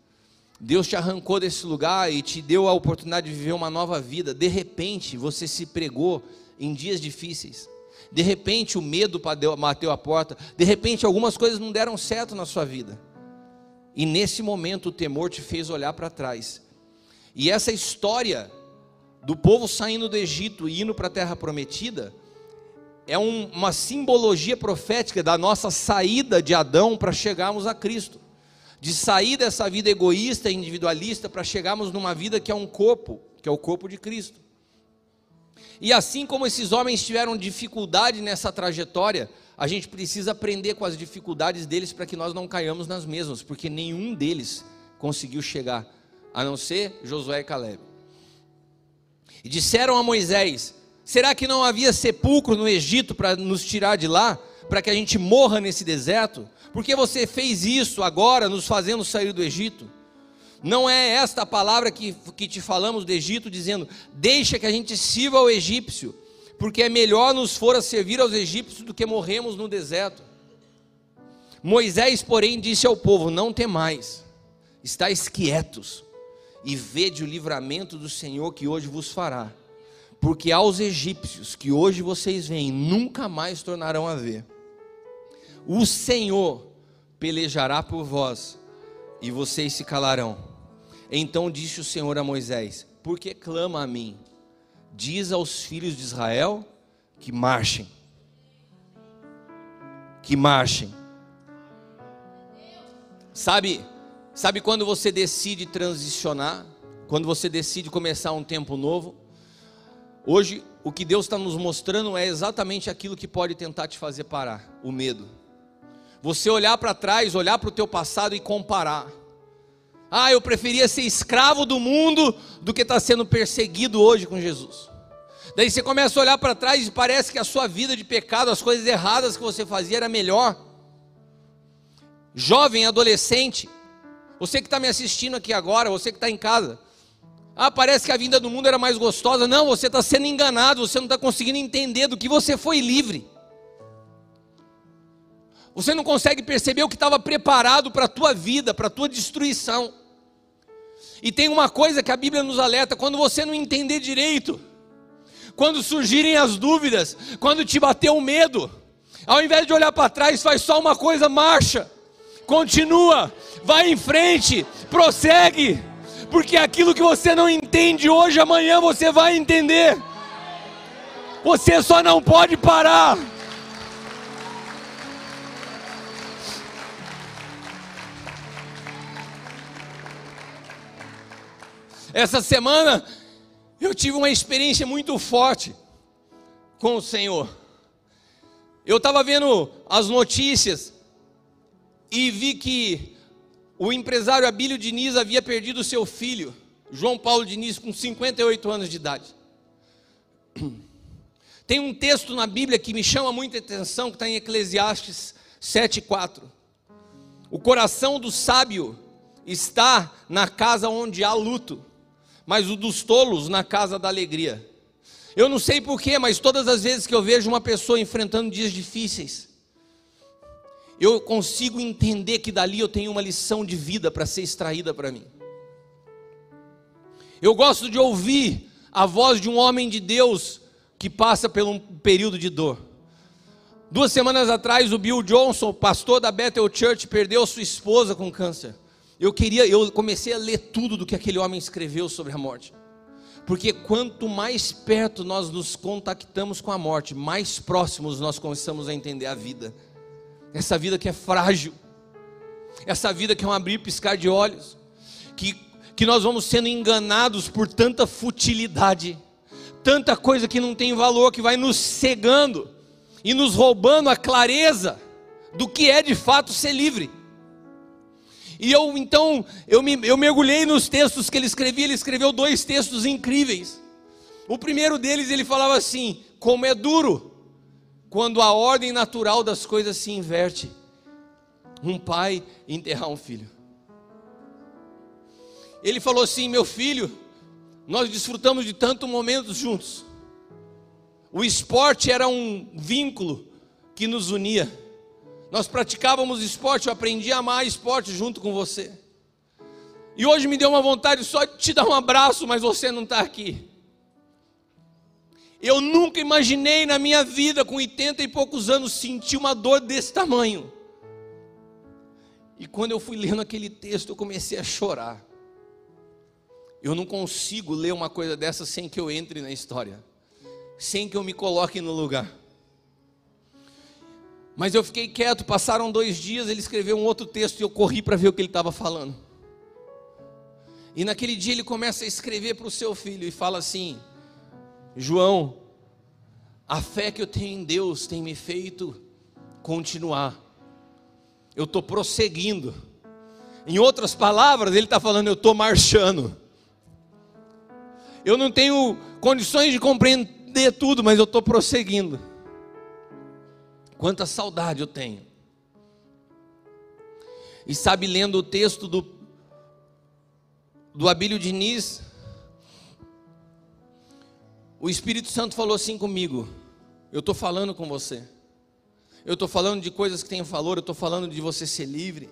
A: Deus te arrancou desse lugar e te deu a oportunidade de viver uma nova vida. De repente, você se pregou em dias difíceis. De repente, o medo bateu a porta. De repente, algumas coisas não deram certo na sua vida. E nesse momento o temor te fez olhar para trás. E essa história do povo saindo do Egito e indo para a terra prometida é um, uma simbologia profética da nossa saída de Adão para chegarmos a Cristo. De sair dessa vida egoísta e individualista para chegarmos numa vida que é um corpo, que é o corpo de Cristo. E assim como esses homens tiveram dificuldade nessa trajetória, a gente precisa aprender com as dificuldades deles para que nós não caiamos nas mesmas, porque nenhum deles conseguiu chegar, a não ser Josué e Caleb. E disseram a Moisés: Será que não havia sepulcro no Egito para nos tirar de lá, para que a gente morra nesse deserto? Por que você fez isso agora, nos fazendo sair do Egito? Não é esta palavra que, que te falamos do Egito, dizendo: Deixa que a gente sirva ao egípcio porque é melhor nos for a servir aos egípcios do que morremos no deserto. Moisés, porém, disse ao povo: Não temais, estáis quietos e vede o livramento do Senhor que hoje vos fará. Porque aos egípcios que hoje vocês veem, nunca mais tornarão a ver. O Senhor pelejará por vós e vocês se calarão. Então disse o Senhor a Moisés: Por que clama a mim? diz aos filhos de Israel que marchem. Que marchem. Sabe, sabe quando você decide transicionar, quando você decide começar um tempo novo? Hoje, o que Deus está nos mostrando é exatamente aquilo que pode tentar te fazer parar: o medo. Você olhar para trás, olhar para o teu passado e comparar. Ah, eu preferia ser escravo do mundo do que estar tá sendo perseguido hoje com Jesus. Daí você começa a olhar para trás e parece que a sua vida de pecado, as coisas erradas que você fazia era melhor. Jovem, adolescente, você que está me assistindo aqui agora, você que está em casa, ah, parece que a vinda do mundo era mais gostosa. Não, você está sendo enganado, você não está conseguindo entender do que você foi livre. Você não consegue perceber o que estava preparado para a tua vida, para a tua destruição. E tem uma coisa que a Bíblia nos alerta: quando você não entender direito, quando surgirem as dúvidas, quando te bater o medo, ao invés de olhar para trás, faz só uma coisa: marcha, continua, vai em frente, prossegue, Porque aquilo que você não entende hoje, amanhã você vai entender. Você só não pode parar. Essa semana eu tive uma experiência muito forte com o Senhor. Eu estava vendo as notícias e vi que o empresário Abílio Diniz havia perdido seu filho, João Paulo Diniz, com 58 anos de idade. *clears throat* Tem um texto na Bíblia que me chama muita atenção, que está em Eclesiastes 7,4. O coração do sábio está na casa onde há luto, mas o dos tolos na casa da alegria. Eu não sei porquê, mas todas as vezes que eu vejo uma pessoa enfrentando dias difíceis, eu consigo entender que dali eu tenho uma lição de vida para ser extraída para mim. Eu gosto de ouvir a voz de um homem de Deus que passa por um período de dor. Duas semanas atrás, o Bill Johnson, pastor da Bethel Church, perdeu sua esposa com câncer. Eu queria, eu comecei a ler tudo do que aquele homem escreveu sobre a morte. Porque quanto mais perto nós nos contactamos com a morte, mais próximos nós começamos a entender a vida. Essa vida que é frágil, essa vida que é um abrir e piscar de olhos, que, que nós vamos sendo enganados por tanta futilidade, tanta coisa que não tem valor, que vai nos cegando e nos roubando a clareza do que é de fato ser livre. E eu então, eu, me, eu mergulhei nos textos que ele escrevia, ele escreveu dois textos incríveis. O primeiro deles ele falava assim: como é duro quando a ordem natural das coisas se inverte. Um pai enterrar um filho. Ele falou assim: meu filho, nós desfrutamos de tantos momentos juntos. O esporte era um vínculo que nos unia. Nós praticávamos esporte, eu aprendi a amar esporte junto com você. E hoje me deu uma vontade só de te dar um abraço, mas você não está aqui. Eu nunca imaginei na minha vida, com 80 e poucos anos, sentir uma dor desse tamanho. E quando eu fui lendo aquele texto, eu comecei a chorar. Eu não consigo ler uma coisa dessa sem que eu entre na história, sem que eu me coloque no lugar. Mas eu fiquei quieto, passaram dois dias, ele escreveu um outro texto e eu corri para ver o que ele estava falando. E naquele dia ele começa a escrever para o seu filho e fala assim: João, a fé que eu tenho em Deus tem me feito continuar. Eu estou prosseguindo. Em outras palavras, ele está falando: eu estou marchando. Eu não tenho condições de compreender tudo, mas eu estou prosseguindo. Quanta saudade eu tenho. E sabe, lendo o texto do, do Abílio Diniz, o Espírito Santo falou assim comigo: Eu estou falando com você. Eu estou falando de coisas que têm valor, eu estou falando de você ser livre.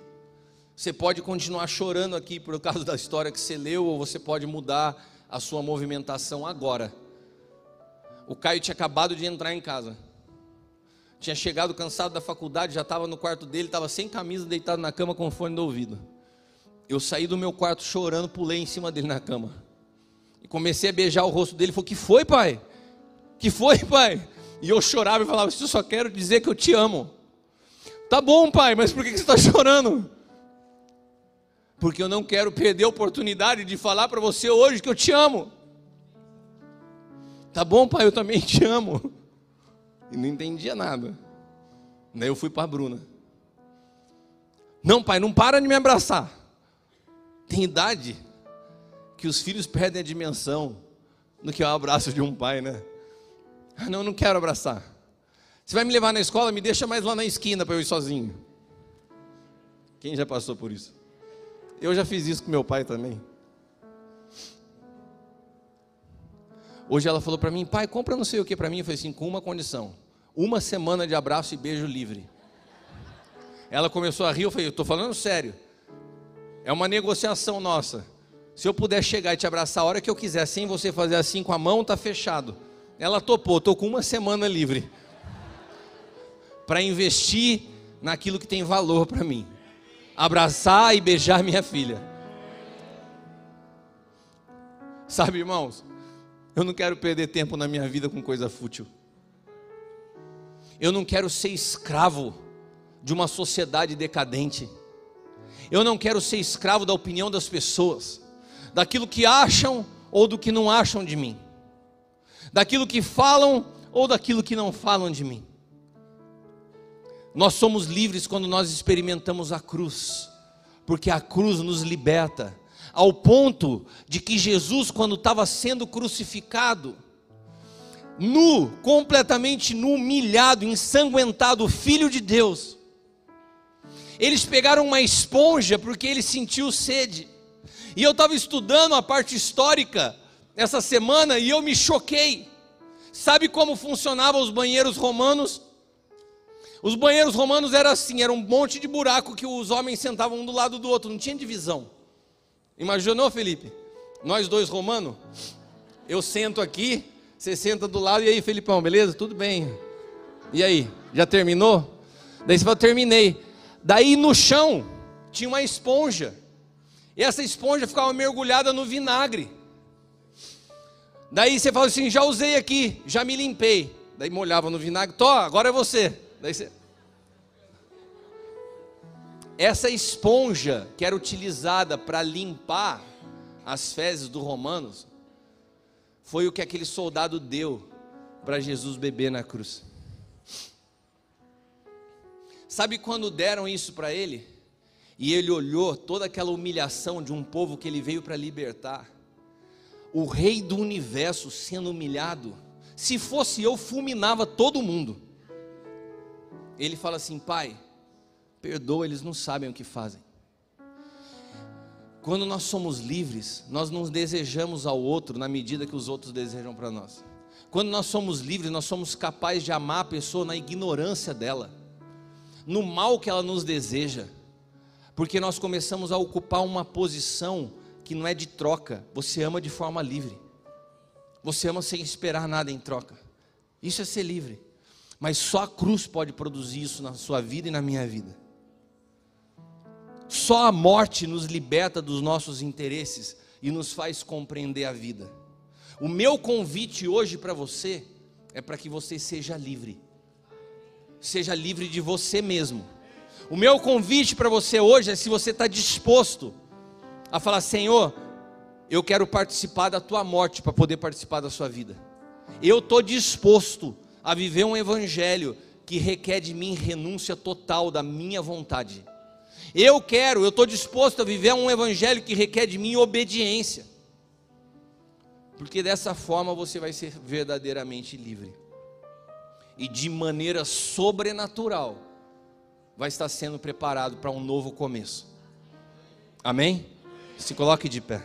A: Você pode continuar chorando aqui por causa da história que você leu, ou você pode mudar a sua movimentação agora. O Caio tinha acabado de entrar em casa tinha chegado cansado da faculdade, já estava no quarto dele, estava sem camisa, deitado na cama com o fone no ouvido. Eu saí do meu quarto chorando, pulei em cima dele na cama. E comecei a beijar o rosto dele. Ele falou: Que foi, pai? Que foi, pai? E eu chorava e falava: Eu só quero dizer que eu te amo. Tá bom, pai, mas por que você está chorando? Porque eu não quero perder a oportunidade de falar para você hoje que eu te amo. Tá bom, pai, eu também te amo e não entendia nada. Daí eu fui para a Bruna. Não, pai, não para de me abraçar. Tem idade que os filhos perdem a dimensão do que é o abraço de um pai, né? Ah, não, não quero abraçar. Você vai me levar na escola, me deixa mais lá na esquina para eu ir sozinho. Quem já passou por isso? Eu já fiz isso com meu pai também. Hoje ela falou para mim, pai, compra não sei o que para mim. Eu falei assim, com uma condição uma semana de abraço e beijo livre. Ela começou a rir, eu falei, eu estou falando sério. É uma negociação nossa. Se eu puder chegar e te abraçar a hora que eu quiser, sem você fazer assim com a mão, tá fechado. Ela topou, estou com uma semana livre. *laughs* Para investir naquilo que tem valor para mim. Abraçar e beijar minha filha. Sabe, irmãos, eu não quero perder tempo na minha vida com coisa fútil. Eu não quero ser escravo de uma sociedade decadente. Eu não quero ser escravo da opinião das pessoas, daquilo que acham ou do que não acham de mim, daquilo que falam ou daquilo que não falam de mim. Nós somos livres quando nós experimentamos a cruz, porque a cruz nos liberta, ao ponto de que Jesus, quando estava sendo crucificado, nu, completamente nu, humilhado, ensanguentado, filho de Deus, eles pegaram uma esponja porque ele sentiu sede. E eu estava estudando a parte histórica essa semana e eu me choquei. Sabe como funcionavam os banheiros romanos? Os banheiros romanos eram assim, era um monte de buraco que os homens sentavam um do lado do outro, não tinha divisão. Imaginou, Felipe? Nós dois romanos, eu sento aqui, você senta do lado, e aí, Felipão, beleza? Tudo bem. E aí, já terminou? Daí você fala, terminei. Daí no chão tinha uma esponja. E essa esponja ficava mergulhada no vinagre. Daí você fala assim: já usei aqui, já me limpei. Daí molhava no vinagre, Tó, agora é você. Daí você. Essa esponja que era utilizada para limpar as fezes dos romanos, foi o que aquele soldado deu para Jesus beber na cruz. Sabe quando deram isso para ele? E ele olhou toda aquela humilhação de um povo que ele veio para libertar. O rei do universo sendo humilhado. Se fosse eu, fulminava todo mundo. Ele fala assim: Pai, perdoa, eles não sabem o que fazem. Quando nós somos livres, nós não desejamos ao outro na medida que os outros desejam para nós. Quando nós somos livres, nós somos capazes de amar a pessoa na ignorância dela no mal que ela nos deseja, porque nós começamos a ocupar uma posição que não é de troca, você ama de forma livre, você ama sem esperar nada em troca, isso é ser livre, mas só a cruz pode produzir isso na sua vida e na minha vida. Só a morte nos liberta dos nossos interesses e nos faz compreender a vida. O meu convite hoje para você é para que você seja livre seja livre de você mesmo. O meu convite para você hoje é se você está disposto a falar, Senhor, eu quero participar da tua morte para poder participar da sua vida. Eu estou disposto a viver um evangelho que requer de mim renúncia total da minha vontade. Eu quero, eu estou disposto a viver um evangelho que requer de mim obediência. Porque dessa forma você vai ser verdadeiramente livre e de maneira sobrenatural vai estar sendo preparado para um novo começo. Amém? Se coloque de pé.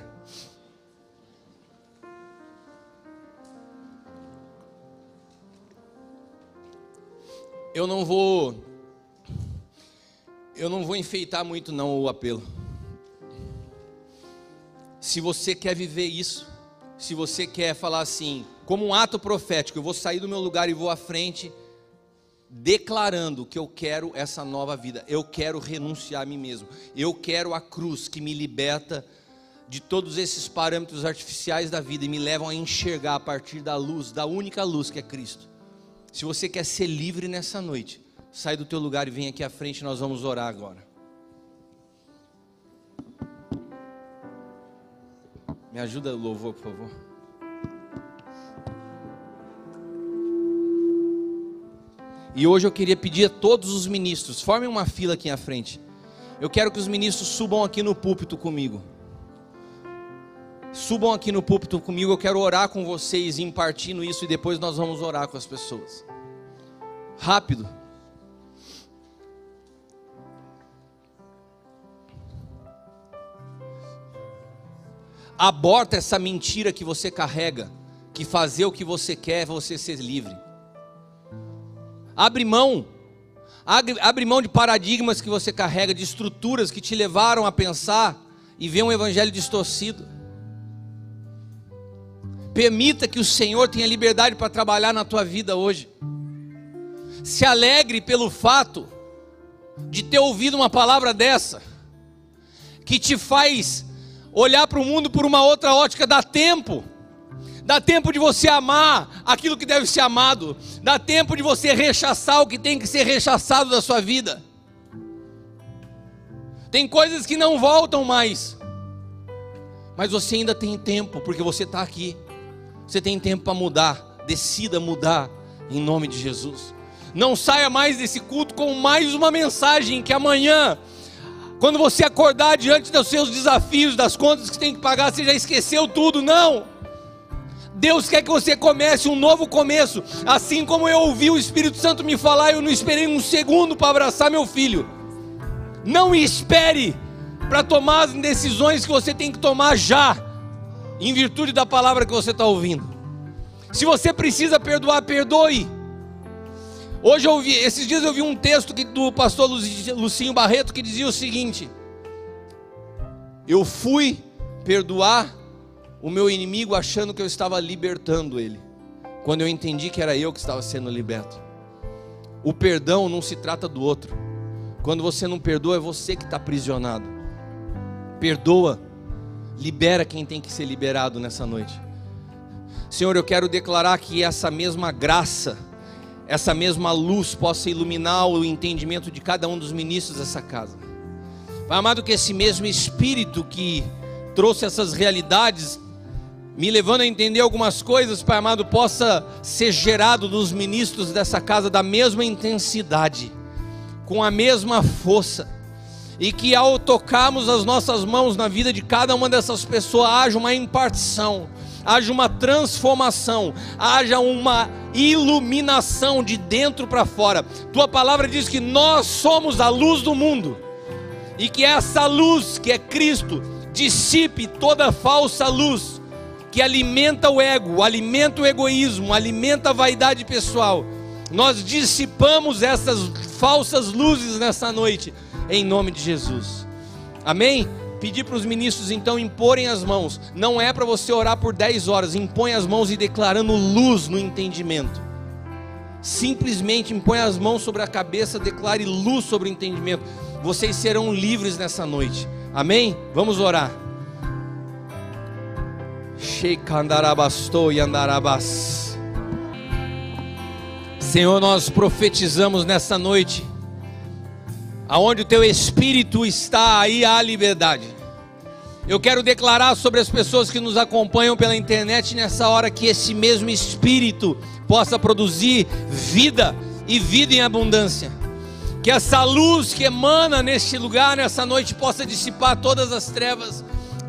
A: Eu não vou eu não vou enfeitar muito não o apelo. Se você quer viver isso, se você quer falar assim, como um ato profético, eu vou sair do meu lugar e vou à frente, declarando que eu quero essa nova vida, eu quero renunciar a mim mesmo, eu quero a cruz que me liberta de todos esses parâmetros artificiais da vida e me levam a enxergar a partir da luz, da única luz que é Cristo. Se você quer ser livre nessa noite, sai do teu lugar e vem aqui à frente, nós vamos orar agora. Me ajuda, louvor, por favor. E hoje eu queria pedir a todos os ministros, formem uma fila aqui à frente. Eu quero que os ministros subam aqui no púlpito comigo. Subam aqui no púlpito comigo, eu quero orar com vocês, impartindo isso e depois nós vamos orar com as pessoas. Rápido. Aborta essa mentira que você carrega, que fazer o que você quer é você ser livre. Abre mão. Abre mão de paradigmas que você carrega, de estruturas que te levaram a pensar e ver um evangelho distorcido. Permita que o Senhor tenha liberdade para trabalhar na tua vida hoje. Se alegre pelo fato de ter ouvido uma palavra dessa, que te faz olhar para o mundo por uma outra ótica, dá tempo. Dá tempo de você amar aquilo que deve ser amado. Dá tempo de você rechaçar o que tem que ser rechaçado da sua vida. Tem coisas que não voltam mais. Mas você ainda tem tempo, porque você está aqui. Você tem tempo para mudar. Decida mudar em nome de Jesus. Não saia mais desse culto com mais uma mensagem que amanhã, quando você acordar diante dos seus desafios, das contas que tem que pagar, você já esqueceu tudo. Não. Deus quer que você comece um novo começo. Assim como eu ouvi o Espírito Santo me falar, eu não esperei um segundo para abraçar meu filho. Não espere para tomar as decisões que você tem que tomar já, em virtude da palavra que você está ouvindo. Se você precisa perdoar, perdoe. Hoje eu ouvi, esses dias eu vi um texto do pastor Lucinho Barreto que dizia o seguinte: Eu fui perdoar o meu inimigo achando que eu estava libertando ele, quando eu entendi que era eu que estava sendo liberto. O perdão não se trata do outro. Quando você não perdoa, é você que está aprisionado. Perdoa, libera quem tem que ser liberado nessa noite. Senhor, eu quero declarar que essa mesma graça, essa mesma luz possa iluminar o entendimento de cada um dos ministros dessa casa. Pai amado, que esse mesmo Espírito que trouxe essas realidades, me levando a entender algumas coisas, Pai amado, possa ser gerado nos ministros dessa casa da mesma intensidade com a mesma força, e que ao tocarmos as nossas mãos na vida de cada uma dessas pessoas, haja uma impartição, haja uma transformação, haja uma iluminação de dentro para fora. Tua palavra diz que nós somos a luz do mundo, e que essa luz, que é Cristo, dissipe toda falsa luz que alimenta o ego, alimenta o egoísmo, alimenta a vaidade pessoal. Nós dissipamos essas falsas luzes nessa noite, em nome de Jesus. Amém? Pedir para os ministros então imporem as mãos. Não é para você orar por 10 horas, impõe as mãos e declarando luz no entendimento. Simplesmente impõe as mãos sobre a cabeça, declare luz sobre o entendimento. Vocês serão livres nessa noite. Amém? Vamos orar. E andarabas. Senhor, nós profetizamos nessa noite, aonde o teu espírito está, aí há liberdade. Eu quero declarar sobre as pessoas que nos acompanham pela internet nessa hora que esse mesmo espírito possa produzir vida e vida em abundância. Que essa luz que emana neste lugar, nessa noite, possa dissipar todas as trevas,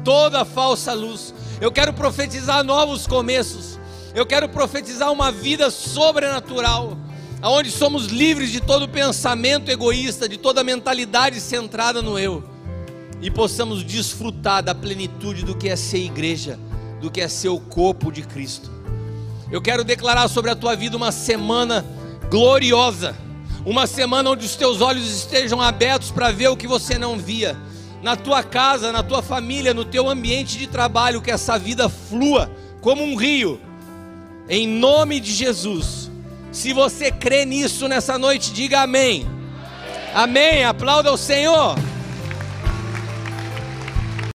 A: toda a falsa luz. Eu quero profetizar novos começos. Eu quero profetizar uma vida sobrenatural, aonde somos livres de todo pensamento egoísta, de toda mentalidade centrada no eu, e possamos desfrutar da plenitude do que é ser igreja, do que é ser o corpo de Cristo. Eu quero declarar sobre a tua vida uma semana gloriosa, uma semana onde os teus olhos estejam abertos para ver o que você não via. Na tua casa, na tua família, no teu ambiente de trabalho, que essa vida flua como um rio, em nome de Jesus. Se você crê nisso nessa noite, diga amém. Amém. Aplauda o Senhor.